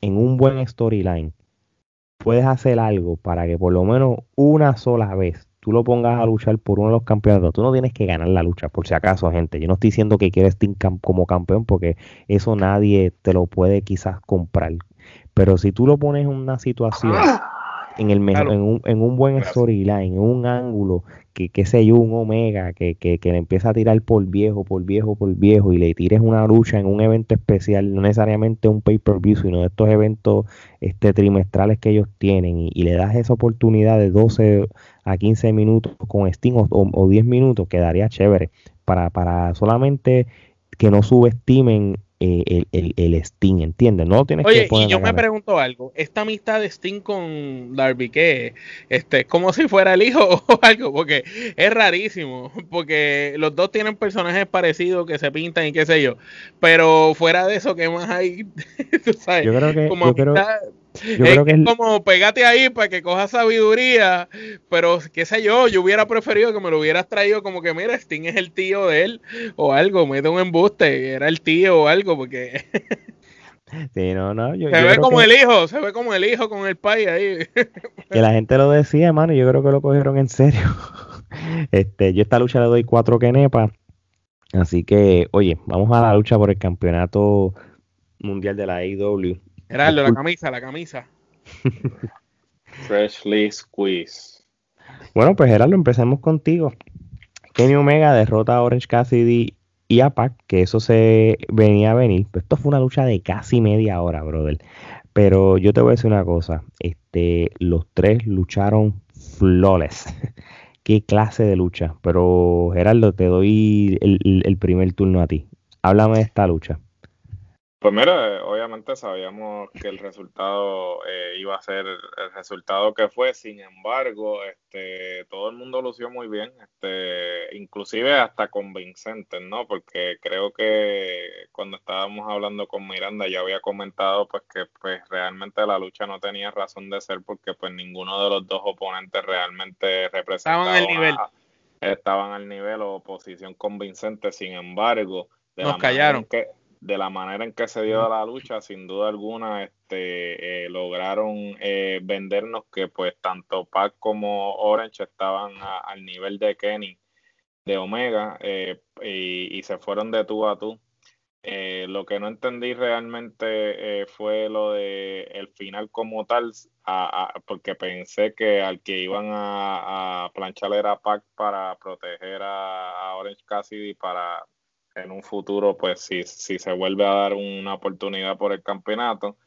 en un buen storyline, puedes hacer algo para que por lo menos una sola vez tú lo pongas a luchar por uno de los campeonatos. Tú no tienes que ganar la lucha, por si acaso, gente. Yo no estoy diciendo que quieres Sting como campeón porque eso nadie te lo puede quizás comprar. Pero si tú lo pones en una situación en el mejor, en, un, en un buen storyline, en un ángulo, que qué sé yo, un Omega, que, que, que, le empieza a tirar por viejo, por viejo, por viejo, y le tires una lucha en un evento especial, no necesariamente un pay-per-view, sino de estos eventos este, trimestrales que ellos tienen, y, le das esa oportunidad de 12 a 15 minutos con Sting o, o 10 minutos, quedaría chévere, para, para solamente que no subestimen el, el, el, Sting, ¿entiendes? No tienes Oye, y yo me pregunto algo, esta amistad de Sting con Darby, ¿qué? Este, como si fuera el hijo *laughs* o algo, porque es rarísimo, porque los dos tienen personajes parecidos que se pintan y qué sé yo, pero fuera de eso, ¿qué más hay? *laughs* ¿Tú sabes? Yo creo que, como es, como pégate ahí para que coja sabiduría, pero qué sé yo, yo hubiera preferido que me lo hubieras traído como que mira, Sting es el tío de él o algo, mete un embuste, era el tío o algo, porque *laughs* Sí, no, no, se ve como el hijo, se ve como el hijo con el pai ahí. *laughs* Que la gente lo decía, hermano, y yo creo que lo cogieron en serio. *laughs* Este, yo esta lucha le doy cuatro kenepas. Así que, oye, vamos a la lucha por el campeonato mundial de la AEW. Gerardo, la camisa, la camisa. *laughs* Freshly squeeze. Bueno, pues Gerardo, empecemos contigo. Kenny Omega derrota a Orange Cassidy y a Pac, que eso se venía a venir. Pues esto fue una lucha de casi media hora, brother. Pero yo te voy a decir una cosa. Este, los tres lucharon flawless. *laughs* Qué clase de lucha. Pero Gerardo, te doy el primer turno a ti. Háblame de esta lucha. Pues mira, obviamente sabíamos que el resultado eh, iba a ser el resultado que fue, sin embargo, este, todo el mundo lució muy bien, este, inclusive hasta convincente, ¿no? Porque creo que cuando estábamos hablando con Miranda ya había comentado pues que pues realmente la lucha no tenía razón de ser porque pues ninguno de los dos oponentes realmente representaban estaban al nivel, estaban al nivel o posición convincente, sin embargo, de nos callaron. Que, de la manera en que se dio la lucha, sin duda alguna, este, eh, lograron eh, vendernos que pues tanto Pac como Orange estaban al nivel de Kenny de Omega eh, y, se fueron de tú a tú. lo que no entendí realmente fue lo de el final como tal, porque pensé que al que iban a, planchar era Pac para proteger a, a Orange Cassidy para en un futuro, pues si, si se vuelve a dar una oportunidad por el campeonato.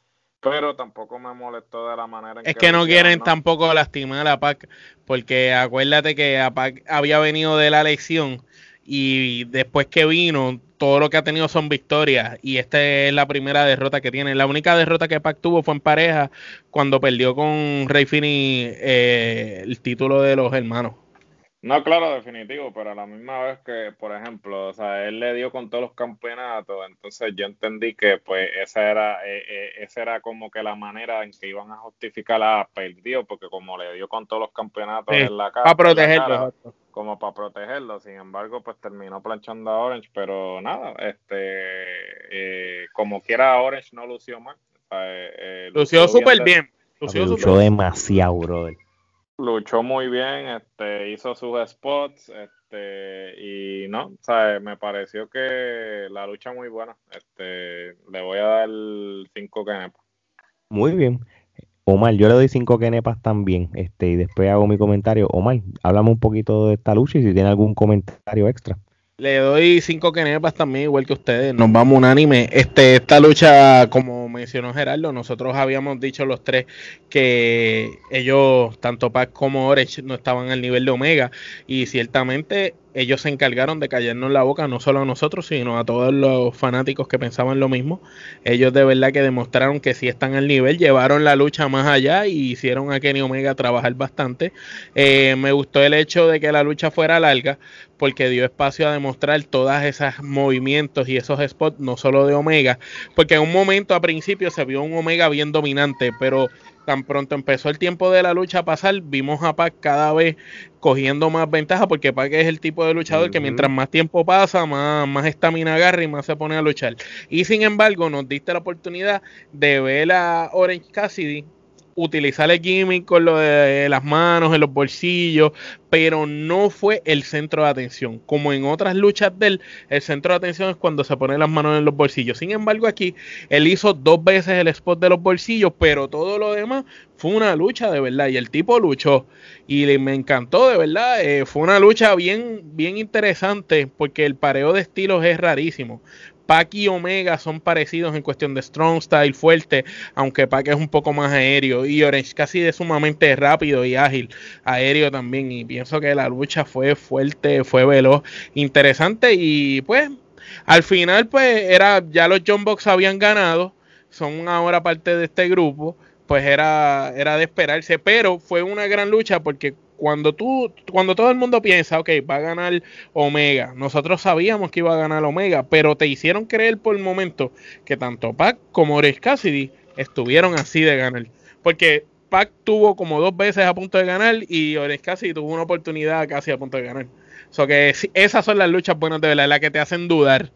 Pero tampoco me molestó de la manera en es que, no quieren tampoco lastimar a PAC, porque acuérdate que a PAC había venido de la elección y después que vino, todo lo que ha tenido son victorias y esta es la primera derrota que tiene. La única derrota que PAC tuvo fue en pareja cuando perdió con Rey Fini eh, el título de los hermanos. No, claro, definitivo, pero a la misma vez que, por ejemplo, o sea, él le dio con todos los campeonatos, entonces yo entendí que pues esa era, eh, eh, esa era como que la manera en que iban a justificar a perdió, porque como le dio con todos los campeonatos en la cara, para protegerlo, como para protegerlo, sin embargo, pues terminó planchando a Orange, pero nada, este, eh, como quiera Orange no lució mal. lució súper bien, lució, lució demasiado, brother luchó muy bien, este, hizo sus spots, este, y no, o me pareció que la lucha muy buena. Este, le voy a dar cinco kenepas. Muy bien. Omar, yo le doy cinco kenepas también, este, y después hago mi comentario. Omar, háblame un poquito de esta lucha y si tiene algún comentario extra. Le doy cinco kenepas también, igual que ustedes. Nos vamos unánime. Este, esta lucha, como mencionó Gerardo, nosotros habíamos dicho los tres que ellos, tanto Pac como Orange, no estaban al nivel de Omega. Y ciertamente ellos se encargaron de callarnos la boca, no solo a nosotros, sino a todos los fanáticos que pensaban lo mismo. Ellos de verdad que demostraron que sí están al nivel, llevaron la lucha más allá y hicieron a Kenny Omega trabajar bastante. Eh, me gustó el hecho de que la lucha fuera larga, porque dio espacio a demostrar todos esos movimientos y esos spots, no solo de Omega, porque en un momento a principio se vio un Omega bien dominante, pero tan pronto empezó el tiempo de la lucha a pasar, vimos a Pac cada vez cogiendo más ventaja, porque Pac es el tipo de luchador que mientras más tiempo pasa, más estamina agarra y más se pone a luchar. Y sin embargo, nos diste la oportunidad de ver a Orange Cassidy utilizar el gimmick con lo de las manos en los bolsillos, pero no fue el centro de atención. Como en otras luchas de él, el centro de atención es cuando se pone las manos en los bolsillos. Sin embargo, aquí él hizo dos veces el spot de los bolsillos, pero todo lo demás fue una lucha de verdad. Y el tipo luchó y me encantó de verdad. Eh, fue una lucha bien, bien interesante porque el pareo de estilos es rarísimo. Pac y Omega son parecidos en cuestión de strong style, fuerte, aunque Pac es un poco más aéreo. Y Orange casi de sumamente rápido y ágil, aéreo también. Y pienso que la lucha fue fuerte, fue veloz, interesante. Y pues al final pues era ya los John Box habían ganado, son ahora parte de este grupo, pues era era de esperarse, pero fue una gran lucha porque cuando tú, cuando todo el mundo piensa, ok, va a ganar Omega, nosotros sabíamos que iba a ganar Omega, pero te hicieron creer por el momento que tanto Pac como Orange Cassidy estuvieron así de ganar. Porque Pac tuvo como dos veces a punto de ganar y Orange Cassidy tuvo una oportunidad casi a punto de ganar. So que esas son las luchas buenas de verdad, las que te hacen dudar.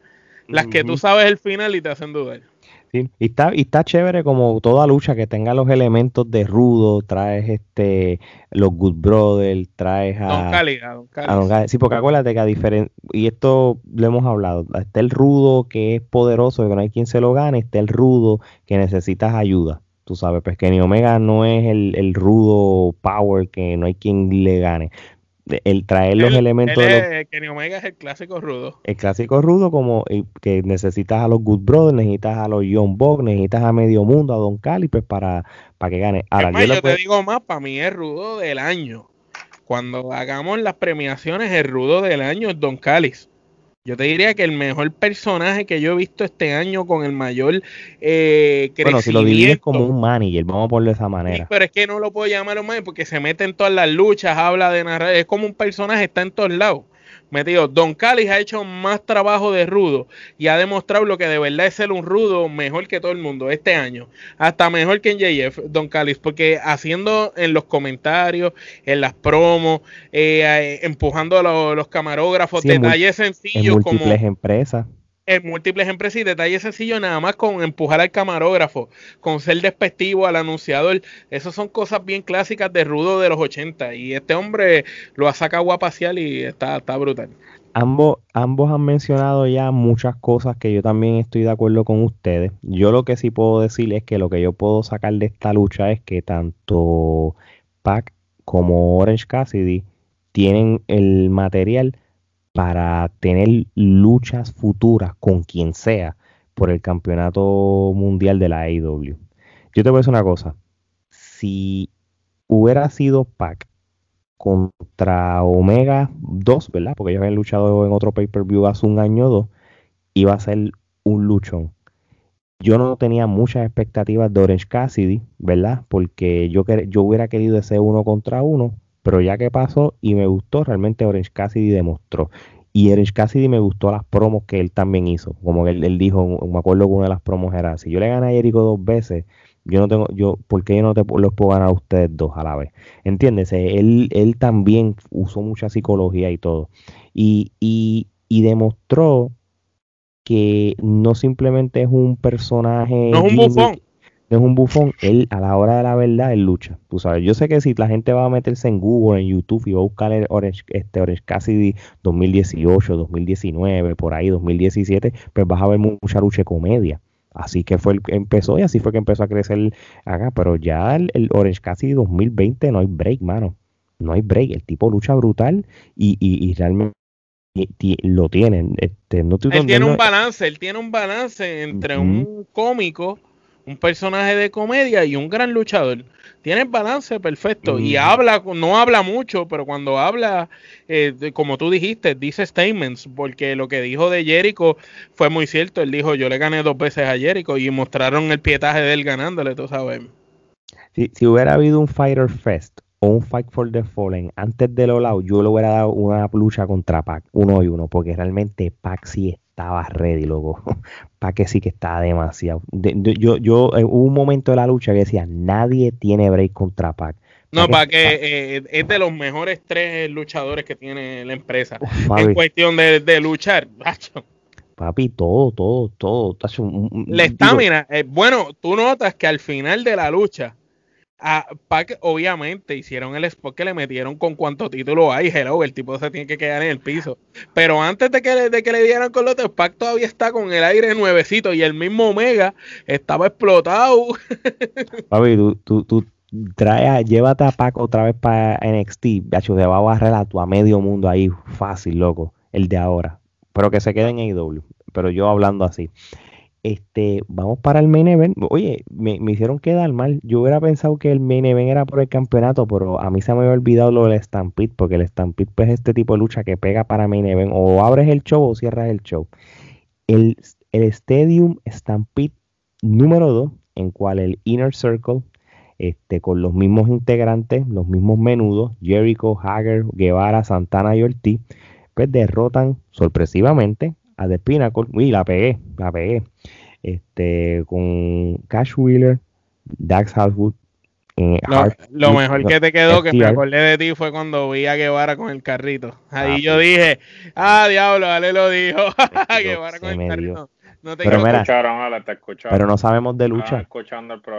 Las que tú sabes el final y te hacen dudar. Y está, y está chévere como toda lucha que tenga los elementos de rudo, traes este los Good Brothers, traes a Don Cali, Sí, porque acuérdate que a diferente, y esto lo hemos hablado, está el rudo que es poderoso, que no hay quien se lo gane, está el rudo que necesitas ayuda. Tú sabes, pues Kenny Omega no es el, el rudo power que no hay quien le gane el traer los elementos de Kenny Omega es el clásico rudo. El clásico rudo como que necesitas a los Good Brothers, necesitas a los John Bog, necesitas a medio mundo, a Don Cali, pues para, para que gane. Ahora, yo, te digo más, para mí es rudo del año. Cuando hagamos las premiaciones, el rudo del año es Don Calis. Yo te diría que el mejor personaje que yo he visto este año con el mayor eh, crecimiento. Bueno, si lo divides como un manager, vamos a ponerlo de esa manera. pero es que no lo puedo llamar un manager porque se mete en todas las luchas, habla de narrar, es como un personaje, está en todos lados metido. Don Callis ha hecho más trabajo de rudo y ha demostrado lo que de verdad es ser un rudo mejor que todo el mundo este año. Hasta mejor que en JF, Don Callis, porque haciendo en los comentarios, en las promos, eh, eh, empujando a los, camarógrafos, detalles sencillos en múltiples como... empresas en múltiples empresas y detalles sencillos nada más con empujar al camarógrafo, con ser despectivo al anunciador. Esas son cosas bien clásicas de Rudo de los 80 y este hombre lo ha sacado a y está, está brutal. Ambos, ambos han mencionado ya muchas cosas que yo también estoy de acuerdo con ustedes. Yo lo que sí puedo decir es que lo que yo puedo sacar de esta lucha es que tanto Pac como Orange Cassidy tienen el material para tener luchas futuras con quien sea por el campeonato mundial de la AEW. Yo te voy a decir una cosa, si hubiera sido Pac contra Omega 2, ¿verdad? Porque ellos habían luchado en otro pay-per-view hace un año o dos, iba a ser un luchón. Yo no tenía muchas expectativas de Orange Cassidy, ¿verdad? Porque yo, yo hubiera querido ese uno contra uno, pero ya que pasó y me gustó, realmente Orange Cassidy demostró. Y Orange Cassidy me gustó las promos que él también hizo. Como él, él dijo, me acuerdo que una de las promos era, si yo le gané a Jericho dos veces, yo no tengo, yo, ¿por qué yo no te, los puedo ganar a ustedes dos a la vez? ¿Entiendes? Él, él también usó mucha psicología y todo. Y, y, y demostró que no simplemente es un personaje. No es un bufón es un bufón, él a la hora de la verdad, él lucha. Tú sabes, yo sé que si la gente va a meterse en Google, en YouTube y va a buscar el Orange, este Orange Cassidy 2018, 2019, por ahí, 2017, pues vas a ver mucha lucha comedia. Así que fue el que empezó y así fue que empezó a crecer acá. Pero ya el, Orange Cassidy 2020 no hay break, mano. No hay break. El tipo lucha brutal y, y, realmente lo tienen. Este, no él tiene un balance, él tiene un balance entre un cómico un personaje de comedia y un gran luchador. Tiene el balance perfecto y habla, no habla mucho, pero cuando habla, eh, como tú dijiste, dice statements, porque lo que dijo de Jericho fue muy cierto. Él dijo, yo le gané dos veces a Jericho y mostraron el pietaje de él ganándole, tú sabes. Si, si hubiera habido un Fighter Fest o un Fight for the Fallen antes de All Out, yo le hubiera dado una lucha contra Pac, uno y uno, porque realmente Pac sí estaba ready, loco. *laughs* para que sí que estaba demasiado. yo, yo, eh, hubo un momento de la lucha que decía, nadie tiene break contra Pac. No, para que eh, es de los mejores tres luchadores que tiene la empresa. en cuestión de, luchar. Papi, todo, todo, todo. la estamina. Eh, bueno, tú notas que al final de la lucha, a Pac, obviamente, hicieron el spot que le metieron con cuánto título hay. Hello, el tipo se tiene que quedar en el piso. Pero antes de que le, de que le dieran con los otros, Pac todavía está con el aire nuevecito y el mismo Omega estaba explotado. *laughs* Papi, tú, tú, tú trae llévate a Pac otra vez para NXT. Bacho, te va a barrer a tu medio mundo ahí fácil, loco. El de ahora. Pero que se quede en AEW. Pero yo hablando así. Este, vamos para el main event. Oye, me, hicieron quedar mal. Yo hubiera pensado que el main event era por el campeonato, pero a mí se me había olvidado lo del Stampede, porque el Stampede pues, es este tipo de lucha que pega para main event. O abres el show o cierras el show. El, el Stadium Stampede número 2, en cual el Inner Circle, este, con los mismos integrantes, los mismos menudos, Jericho, Hager, Guevara, Santana y Ortiz, pues derrotan sorpresivamente a The Pinnacle. Uy, la pegué, la pegué. Este, con Cash Wheeler, Dax Hardwood. Eh, lo, mejor que te quedó, que me acordé de ti, fue cuando vi a Guevara con el carrito. Ahí ah, yo dije, ah, diablo, Ale lo dijo. *laughs* Guevara con el carrito. No te pero, escucharon, te escucharon. pero no sabemos de lucha.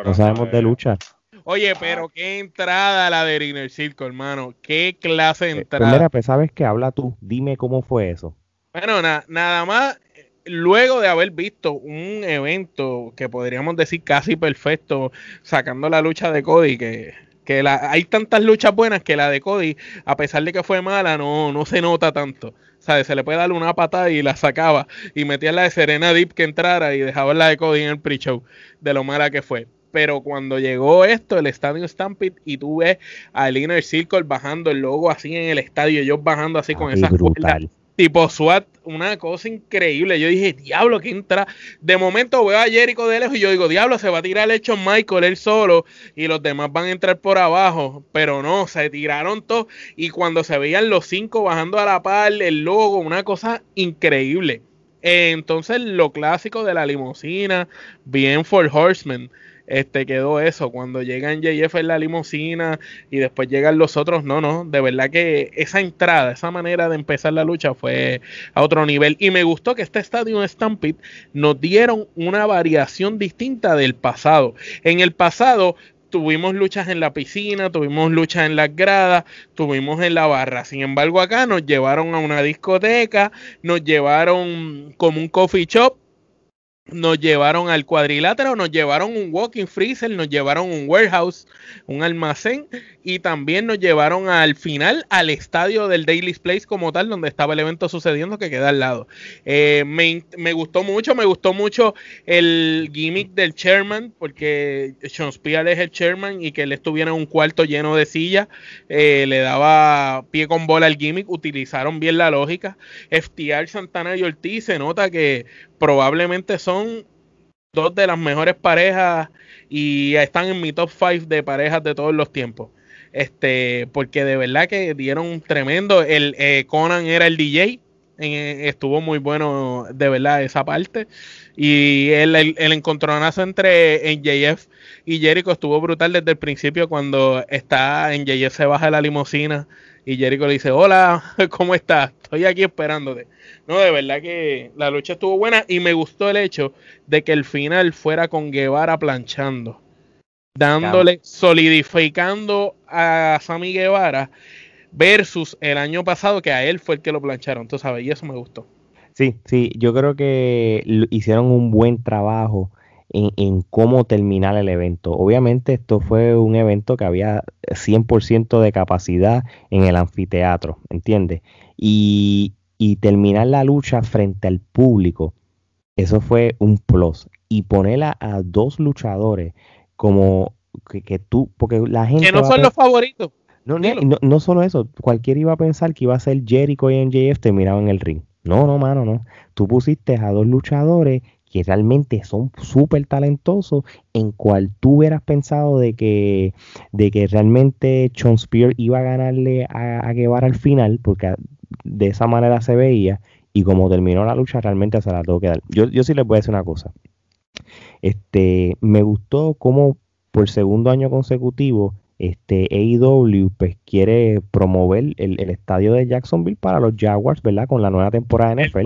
no sabemos de lucha. Oye, pero qué entrada la de Inner Circle, hermano. Qué clase de eh, entrada. Pues mira, pues sabes que habla tú. Dime cómo fue eso. Bueno, nada más, luego de haber visto un evento que podríamos decir casi perfecto, sacando la lucha de Cody, que, que la, hay tantas luchas buenas que la de Cody, a pesar de que fue mala, no, no se nota tanto. ¿Sabes? Se le puede dar una patada y la sacaba y metía la de Serena Deep que entrara y dejaba la de Cody en el pre-show de lo mala que fue pero cuando llegó esto, el estadio Stampede, y tú ves al Inner Circle bajando el logo así en el estadio, ellos bajando así con esas cuerdas tipo SWAT, una cosa increíble. Yo dije, diablo, que entra. De momento veo a Jericho de lejos y yo digo, diablo, se va a tirar el hecho Michael él solo y los demás van a entrar por abajo. Pero no, se tiraron todos y cuando se veían los cinco bajando a la par, el logo, una cosa increíble. entonces, lo clásico de la limusina, bien for Horsemen este quedó eso. Cuando llegan JF en la limusina y después llegan los otros, no, no, de verdad que esa entrada, esa manera de empezar la lucha fue a otro nivel. Y me gustó que este estadio Stampede nos dieron una variación distinta del pasado. En el pasado tuvimos luchas en la piscina, tuvimos luchas en las gradas, tuvimos en la barra. Sin embargo, acá nos llevaron a una discoteca, nos llevaron como un coffee shop nos llevaron al cuadrilátero, nos llevaron un walking freezer, nos llevaron un warehouse, un almacén y también nos llevaron al final al estadio del Daily Place como tal, donde estaba el evento sucediendo que queda al lado. Eh, me, gustó mucho, me gustó mucho el gimmick del chairman, porque Sean Spear es el chairman y que él estuviera en un cuarto lleno de sillas, eh, le daba pie con bola al gimmick, utilizaron bien la lógica. FTR, Santana y Ortiz se nota que probablemente son dos de las mejores parejas y están en mi top 5 de parejas de todos los tiempos. Este, porque de verdad que dieron tremendo. El eh, Conan era el DJ, estuvo muy bueno de verdad esa parte. Y el, el, encontronazo entre NJF y Jericho estuvo brutal desde el principio cuando está en se baja de la limusina y Jericho le dice, hola, *laughs* ¿cómo estás? Estoy aquí esperándote. No, de verdad que la lucha estuvo buena y me gustó el hecho de que el final fuera con Guevara planchando, dándole, solidificando a Sammy Guevara versus el año pasado que a él fue el que lo plancharon, tú sabes, y eso me gustó. Sí, sí, yo creo que hicieron un buen trabajo en, cómo terminar el evento. Obviamente esto fue un evento que había 100% de capacidad en el anfiteatro, ¿entiendes? Y, y terminar la lucha frente al público, eso fue un plus. Y poner a, dos luchadores como que, tú, porque la gente... Que no son los favoritos. No, no, no, solo eso, cualquiera iba a pensar que iba a ser Jericho y MJF terminado en el ring. No, no, mano, no. Tú pusiste a dos luchadores que realmente son súper talentosos, en cual tú hubieras pensado de que, de que realmente Sean Spear iba a ganarle a, a Guevara al final, porque de esa manera se veía, y como terminó la lucha, realmente se la tuvo que dar. Yo, yo sí les voy a decir una cosa. Este, me gustó cómo por segundo año consecutivo este AEW pues quiere promover el, estadio de Jacksonville para los Jaguars, ¿verdad? Con la nueva temporada de NFL.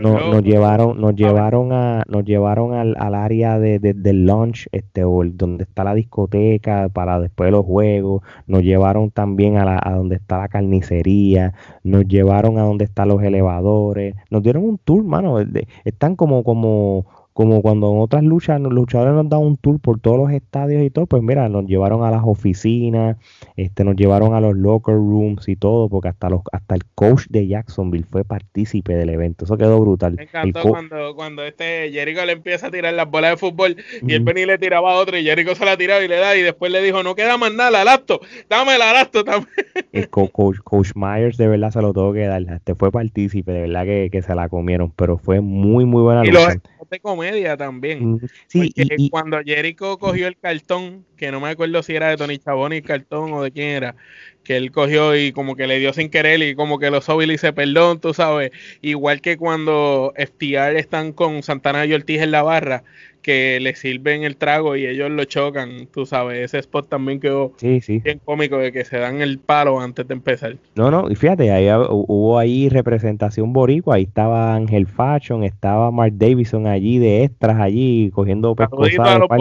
nos llevaron, nos llevaron a, nos llevaron al, área de, del launch, este, o donde está la discoteca para después de los juegos, nos llevaron también a, la, a donde está la carnicería, nos llevaron a donde están los elevadores, nos dieron un tour, mano, están como, como como cuando en otras luchas los luchadores nos dan un tour por todos los estadios y todo, pues mira, nos llevaron a las oficinas, este, nos llevaron a los locker rooms y todo, porque hasta los, hasta el coach de Jacksonville fue partícipe del evento, eso quedó brutal. Me encantó cuando, cuando este Jericho le empieza a tirar las bolas de fútbol y él venía y le tiraba a otro y Jericho se la tiraba y le da y después le dijo, no queda más nada, la laptop, dame la laptop también. *laughs* El coach, coach, Myers de verdad se lo tuvo que dar, este fue partícipe, de verdad que, que se la comieron, pero fue muy muy buena lucha de comedia también. Sí, y, cuando Jericho cogió el cartón, que no me acuerdo si era de Tony Chabón el cartón o de quién era, que él cogió y como que le dio sin querer y como que lo sobi y dice perdón, tú sabes. Igual que cuando FTR están con Santana y Ortiz en la barra, que le sirven el trago y ellos lo chocan, tú sabes, ese spot también quedó bien cómico de que se dan el palo antes de empezar. No, no, y fíjate, ahí hubo ahí representación boricua, ahí estaba Ángel Fashion, estaba Mark Davidson allí de extras allí cogiendo pescosas. *laughs*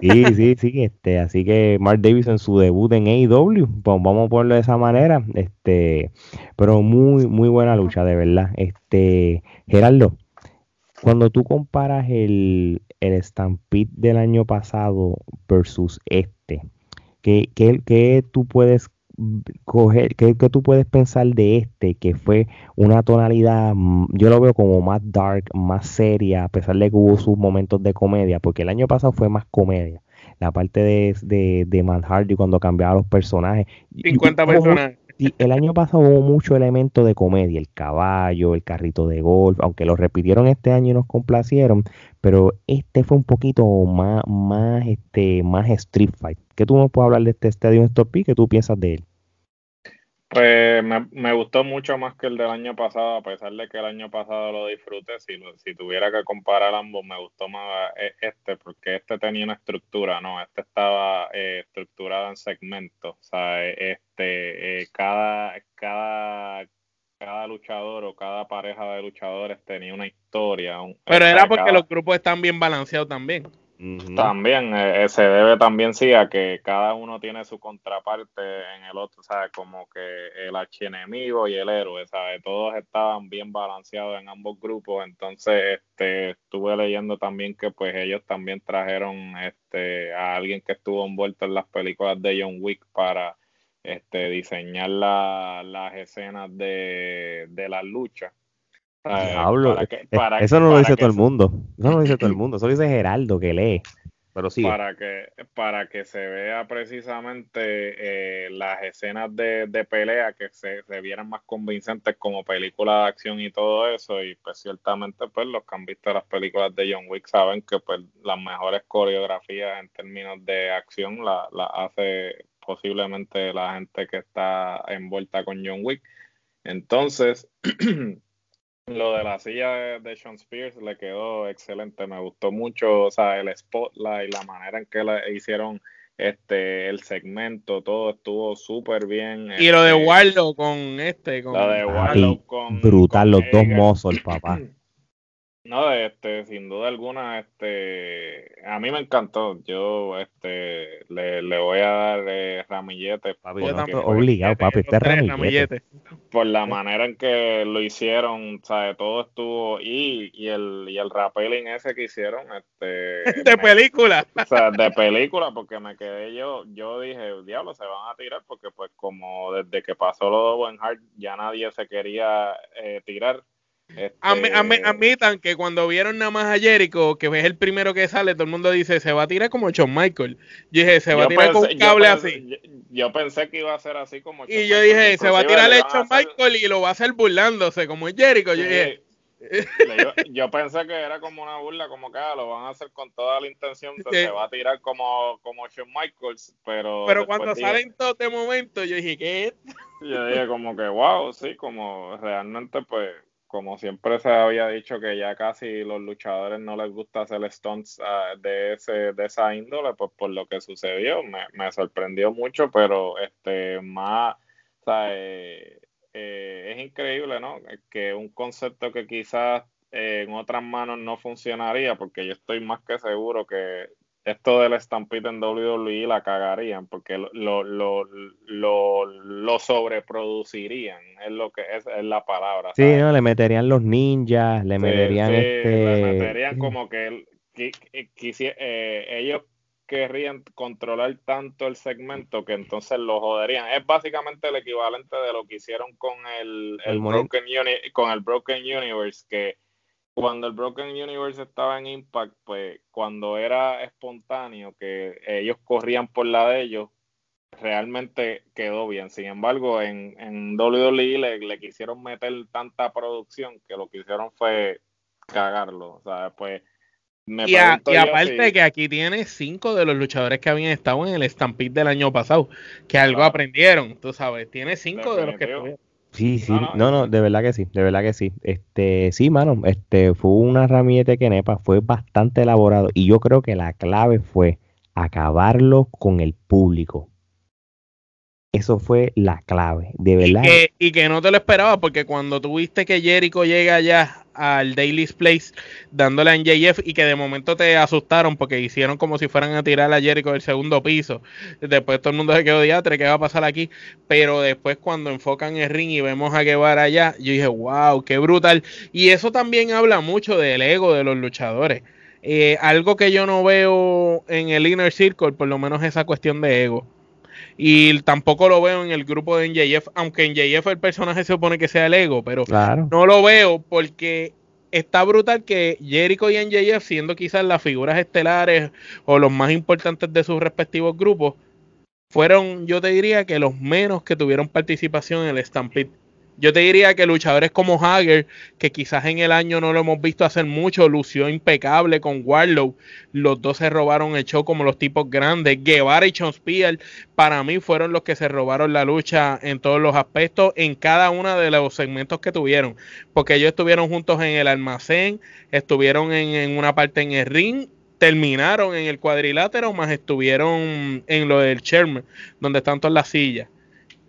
Sí, sí, sí, este, así que Mark Davidson su debut en AEW, pues vamos a ponerlo de esa manera, este, pero muy muy buena lucha de verdad. Este, Gerardo, cuando tú comparas el, el Stampede del año pasado versus este, ¿qué, qué, tú puedes coger, qué, tú puedes pensar de este, que fue una tonalidad, mm, yo lo veo como más dark, más seria, a pesar de que hubo sus momentos de comedia, porque el año pasado fue más comedia. La parte de, de, de Matt Hardy cuando cambiaba los personajes. 50 personajes el año pasado hubo mucho elemento de comedia, el caballo, el carrito de golf, aunque lo repitieron este año y nos complacieron, pero este fue un poquito más, más, este, más street fight. ¿Qué tú nos puedes hablar de este Stadium Stop ¿Qué tú piensas de él? Pues me, gustó mucho más que el del año pasado, a pesar de que el año pasado lo disfruté. Si, si tuviera que comparar ambos, me gustó más eh, este, porque este tenía una estructura, ¿no? Este estaba eh, estructurado en segmentos. O sea, e, este, eh, cada, cada, cada luchador o cada pareja de luchadores tenía una historia. Pero era porque los grupos están bien balanceados también. También eh, eh, se debe también sí a que cada uno tiene su contraparte en el otro. Como que el archienemigo y el héroe, ¿sabes? Todos estaban bien balanceados en ambos grupos, entonces este estuve leyendo también que pues ellos también trajeron este a alguien que estuvo envuelto en las películas de John Wick para este diseñar las escenas de, de las luchas eso no lo dice todo el mundo. Eso no lo dice todo el mundo. Eso lo dice Geraldo que lee. Pero sí. Para que, para que se vea precisamente eh, las escenas de, pelea que se, vieran más convincentes como película de acción y todo eso. Y pues ciertamente pues los que han visto las películas de John Wick saben que pues las mejores coreografías en términos de acción las la hace posiblemente la gente que está envuelta con John Wick. Entonces, *clears throat* Lo de la silla de, Sean Spears le quedó excelente, me gustó mucho, o sea, el spotlight, la manera en que le hicieron este el segmento, todo estuvo súper bien. Y lo de este, Waldo con este, con lo de Waldo con brutal los dos mozos, papá. *clears throat* No, este, sin duda alguna, este, a mí me encantó. Yo, este, le, le voy a dar eh, ramillete. Papi, obligado, papi, este ramillete. Por la manera en que lo hicieron, sabe, todo estuvo y, y el y el rappelling ese que hicieron, este, *laughs* de película. O sea, de película, porque me quedé yo, yo dije, diablo, se van a tirar, porque pues como desde que pasó lo de Owen Hart, ya nadie se quería eh, tirar este... Admitan que cuando vieron nada más a Jericho, que es el primero que sale, todo el mundo dice, se va a tirar como Shawn Michael. Yo dije, se va a tirar con un cable así. Yo, pensé que iba a ser así como Y yo dije, se va a tirar el Shawn Michael y lo va a hacer burlándose, como Jericho. Yo dije... Yo, pensé que era como una burla, como que ah, lo van a hacer con toda la intención, se va a tirar como, como Shawn Michaels, pero... Pero cuando salen todo este momento, yo dije, ¿qué Yo dije como que, wow, sí, como realmente pues como siempre se había dicho que ya casi los luchadores no les gusta hacer stunts ah, de ese de esa índole, pues por lo que sucedió me, sorprendió mucho, pero este más, o sea, eh, eh, es increíble, ¿no? Que un concepto que quizás en otras manos no funcionaría, porque yo estoy más que seguro que esto del Stampede en WWE la cagarían porque lo, lo, lo, lo, sobreproducirían, es lo que es, la palabra. Sí, no, le meterían los ninjas, le meterían este... Le meterían como que, eh, ellos querrían controlar tanto el segmento que entonces lo joderían. Es básicamente el equivalente de lo que hicieron con el, el, Broken, con el Broken Universe, que cuando el Broken Universe estaba en Impact, pues cuando era espontáneo, que ellos corrían por la de ellos, realmente quedó bien. Sin embargo, en, en WWE le, quisieron meter tanta producción que lo que hicieron fue cagarlo. O sea, pues. Me y, aparte que aquí tiene cinco de los luchadores que habían estado en el Stampede del año pasado, que algo aprendieron, tú sabes, tiene cinco de los que Sí, sí, no, no, de verdad que sí, de verdad que sí. Este, sí, mano, este fue una herramienta que nepa, fue bastante elaborado y yo creo que la clave fue acabarlo con el público. Eso fue la clave, de verdad. Y que, y que no te lo esperaba, porque cuando tuviste que Jericho llega allá al Daily's Place dándole a NJF y que de momento te asustaron porque hicieron como si fueran a tirar a Jericho del segundo piso. Después todo el mundo se quedó diatre, ¿qué va a pasar aquí? Pero después cuando enfocan el ring y vemos a Guevara allá, yo dije, wow, qué brutal. Y eso también habla mucho del ego de los luchadores. Eh, algo que yo no veo en el Inner Circle, por lo menos esa cuestión de ego y tampoco lo veo en el grupo de NJF, aunque en NJF el personaje se supone que sea el ego, pero no lo veo porque está brutal que Jericho y NJF, siendo quizás las figuras estelares o los más importantes de sus respectivos grupos, fueron, yo te diría que los menos que tuvieron participación en el Stampede. Yo te diría que luchadores como Hager, que quizás en el año no lo hemos visto hacer mucho, lució impecable con Warlow. Los dos se robaron el show como los tipos grandes. Guevara y Spear para mí fueron los que se robaron la lucha en todos los aspectos, en cada uno de los segmentos que tuvieron. Porque ellos estuvieron juntos en el almacén, estuvieron en, en una parte en el ring terminaron en el cuadrilátero, más estuvieron en lo del Sherman, donde están todas las sillas.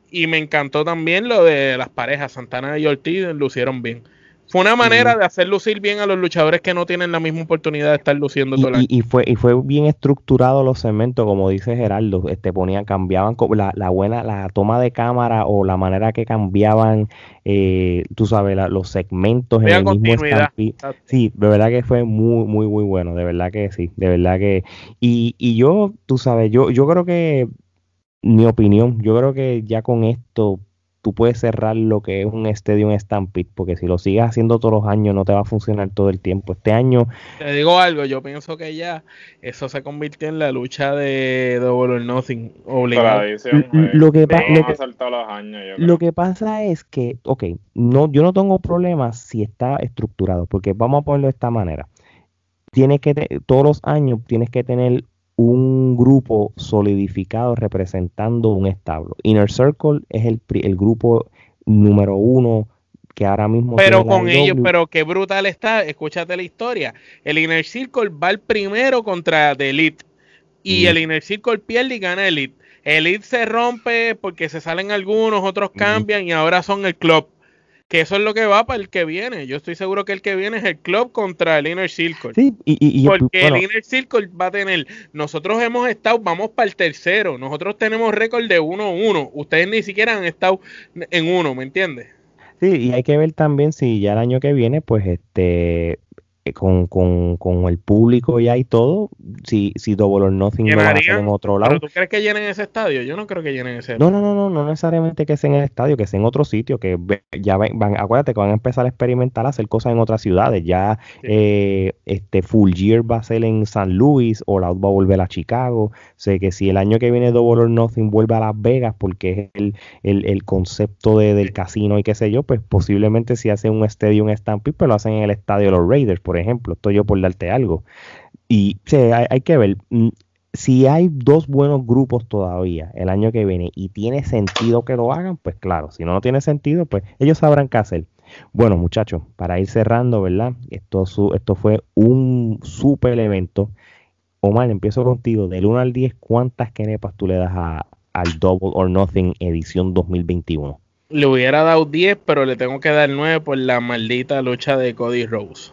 Y me encantó también lo de las parejas, Santana y Ortiz lucieron bien. Fue una manera de hacer lucir bien a los luchadores que no tienen la misma oportunidad de estar luciendo todo y, y, fue y fue bien estructurado los segmentos, como dice Geraldo, este ponían, cambiaban la, la buena, la toma de cámara o la manera que cambiaban, eh, tú sabes, los segmentos en el mismo Sí, de verdad que fue muy, muy, muy bueno, de verdad que sí, de verdad que, y, y yo, tú sabes, yo, yo creo que mi opinión, yo creo que ya con esto tú puedes cerrar lo que es un Stadium Stampede, porque si lo sigues haciendo todos los años no te va a funcionar todo el tiempo. Este año... Te digo algo, yo pienso que ya eso se convirtió en la lucha de Double or Nothing obligado. Lo que, lo que pasa es que, ok, no, yo no tengo problemas si está estructurado, porque vamos a ponerlo de esta manera. Tienes que, todos los años tienes que tener un grupo solidificado representando un establo. Inner Circle es el, el grupo número uno que ahora mismo... Pero con ellos, pero qué brutal está, escúchate la historia. El Inner Circle va el primero contra The Elite y el Inner Circle pierde y gana Elite. Elite se rompe porque se salen algunos, otros cambian y ahora son el club que eso es lo que va para el que viene. Yo estoy seguro que el que viene es el club contra el Inner Circle. Sí, y, porque el Inner Circle va a tener, nosotros hemos estado, vamos para el tercero, nosotros tenemos récord de 1-1, ustedes ni siquiera han estado en uno, ¿me entiendes? Sí, y hay que ver también si ya el año que viene, pues este con, con, con, el público ya y todo, si, si Double or Nothing lo va a hacer en otro lado. ¿Pero tú crees que llenen ese estadio? Yo no creo que llenen ese No, no, no, no, no necesariamente que sea en el estadio, que sea en otro sitio, que ya van, acuérdate que van a empezar a experimentar, a hacer cosas en otras ciudades. Ya eh, este Full Year va a ser en San Luis, o la va a volver a Chicago. Sé que si el año que viene Double or Nothing vuelve a Las Vegas, porque es el, el, el concepto de, del casino y qué sé yo, pues posiblemente si hacen un estadio, un Stampede, pues lo hacen en el estadio de los Raiders, por ejemplo, estoy yo por darte algo. Y hay, que ver, mm, si hay dos buenos grupos todavía el año que viene y tiene sentido que lo hagan, pues claro, si no, no tiene sentido, pues ellos sabrán qué hacer. Bueno, muchachos, para ir cerrando, ¿verdad? Esto, esto fue un super evento. Omar, empiezo contigo. Del 1 al 10, ¿cuántas kenepas tú le das a, al Double or Nothing edición 2021? Le hubiera dado 10, pero le tengo que dar 9 por la maldita lucha de Cody Rose.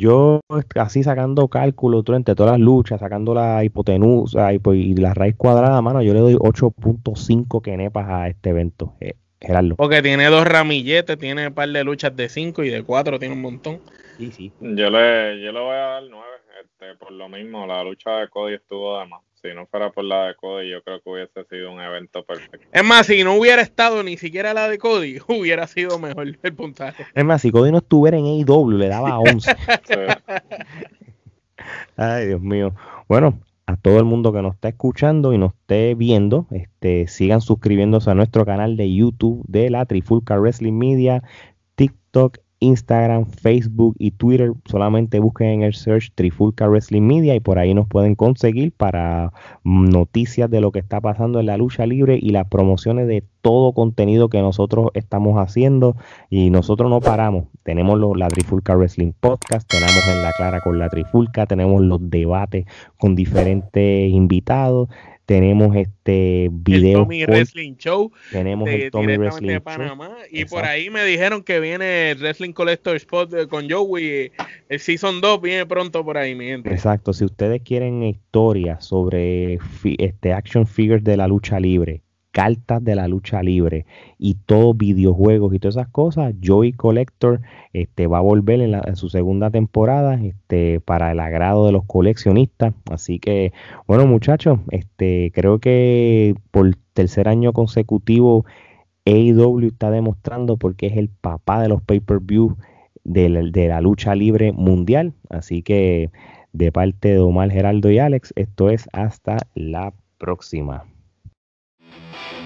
Yo, así sacando cálculo entre todas las luchas, sacando la hipotenusa y, y la raíz cuadrada, mano, yo le doy 8.5 kenepas a este evento. Eh, Gerardo. Porque tiene dos ramilletes, tiene un par de luchas de 5 y de 4 tiene un montón. Sí, sí. Yo le, yo le voy a dar 9, este, por lo mismo, la lucha de Cody estuvo de más. Si no fuera por la de Cody, yo creo que hubiese sido un evento perfecto. Es más, si no hubiera estado ni siquiera la de Cody, *laughs* hubiera sido mejor el puntaje. Es más, si Cody no estuviera en AEW, le daba *laughs* 11. Ay, Dios mío. Bueno, a todo el mundo que nos está escuchando y nos esté viendo, este, sigan suscribiéndose a nuestro canal de YouTube de la Trifulca Wrestling Media, TikTok, Instagram, Facebook y Twitter. Solamente busquen en el search Trifulca Wrestling Media y por ahí nos pueden conseguir para noticias de lo que está pasando en la lucha libre y las promociones de todo contenido que nosotros estamos haciendo y nosotros no paramos. Tenemos la Trifulca Wrestling Podcast, tenemos en la clara con la Trifulca, tenemos los debates con diferentes invitados tenemos este video. El Tommy Wrestling Show. Tenemos el Tommy Wrestling de Panamá. Y por ahí me dijeron que viene Wrestling Collector Spot eh, con Joey. El Season 2 viene pronto por ahí, mi gente. Exacto. Si ustedes quieren historias sobre este action figures de la lucha libre, cartas de la lucha libre y todos videojuegos y todas esas cosas, Joey Collector este, va a volver en, su segunda temporada este, para el agrado de los coleccionistas. Así que, bueno muchachos, este, creo que por tercer año consecutivo AEW está demostrando porque es el papá de los pay-per-view de, de la lucha libre mundial. Así que de parte de Omar Geraldo y Alex, esto es hasta la próxima. Thank you.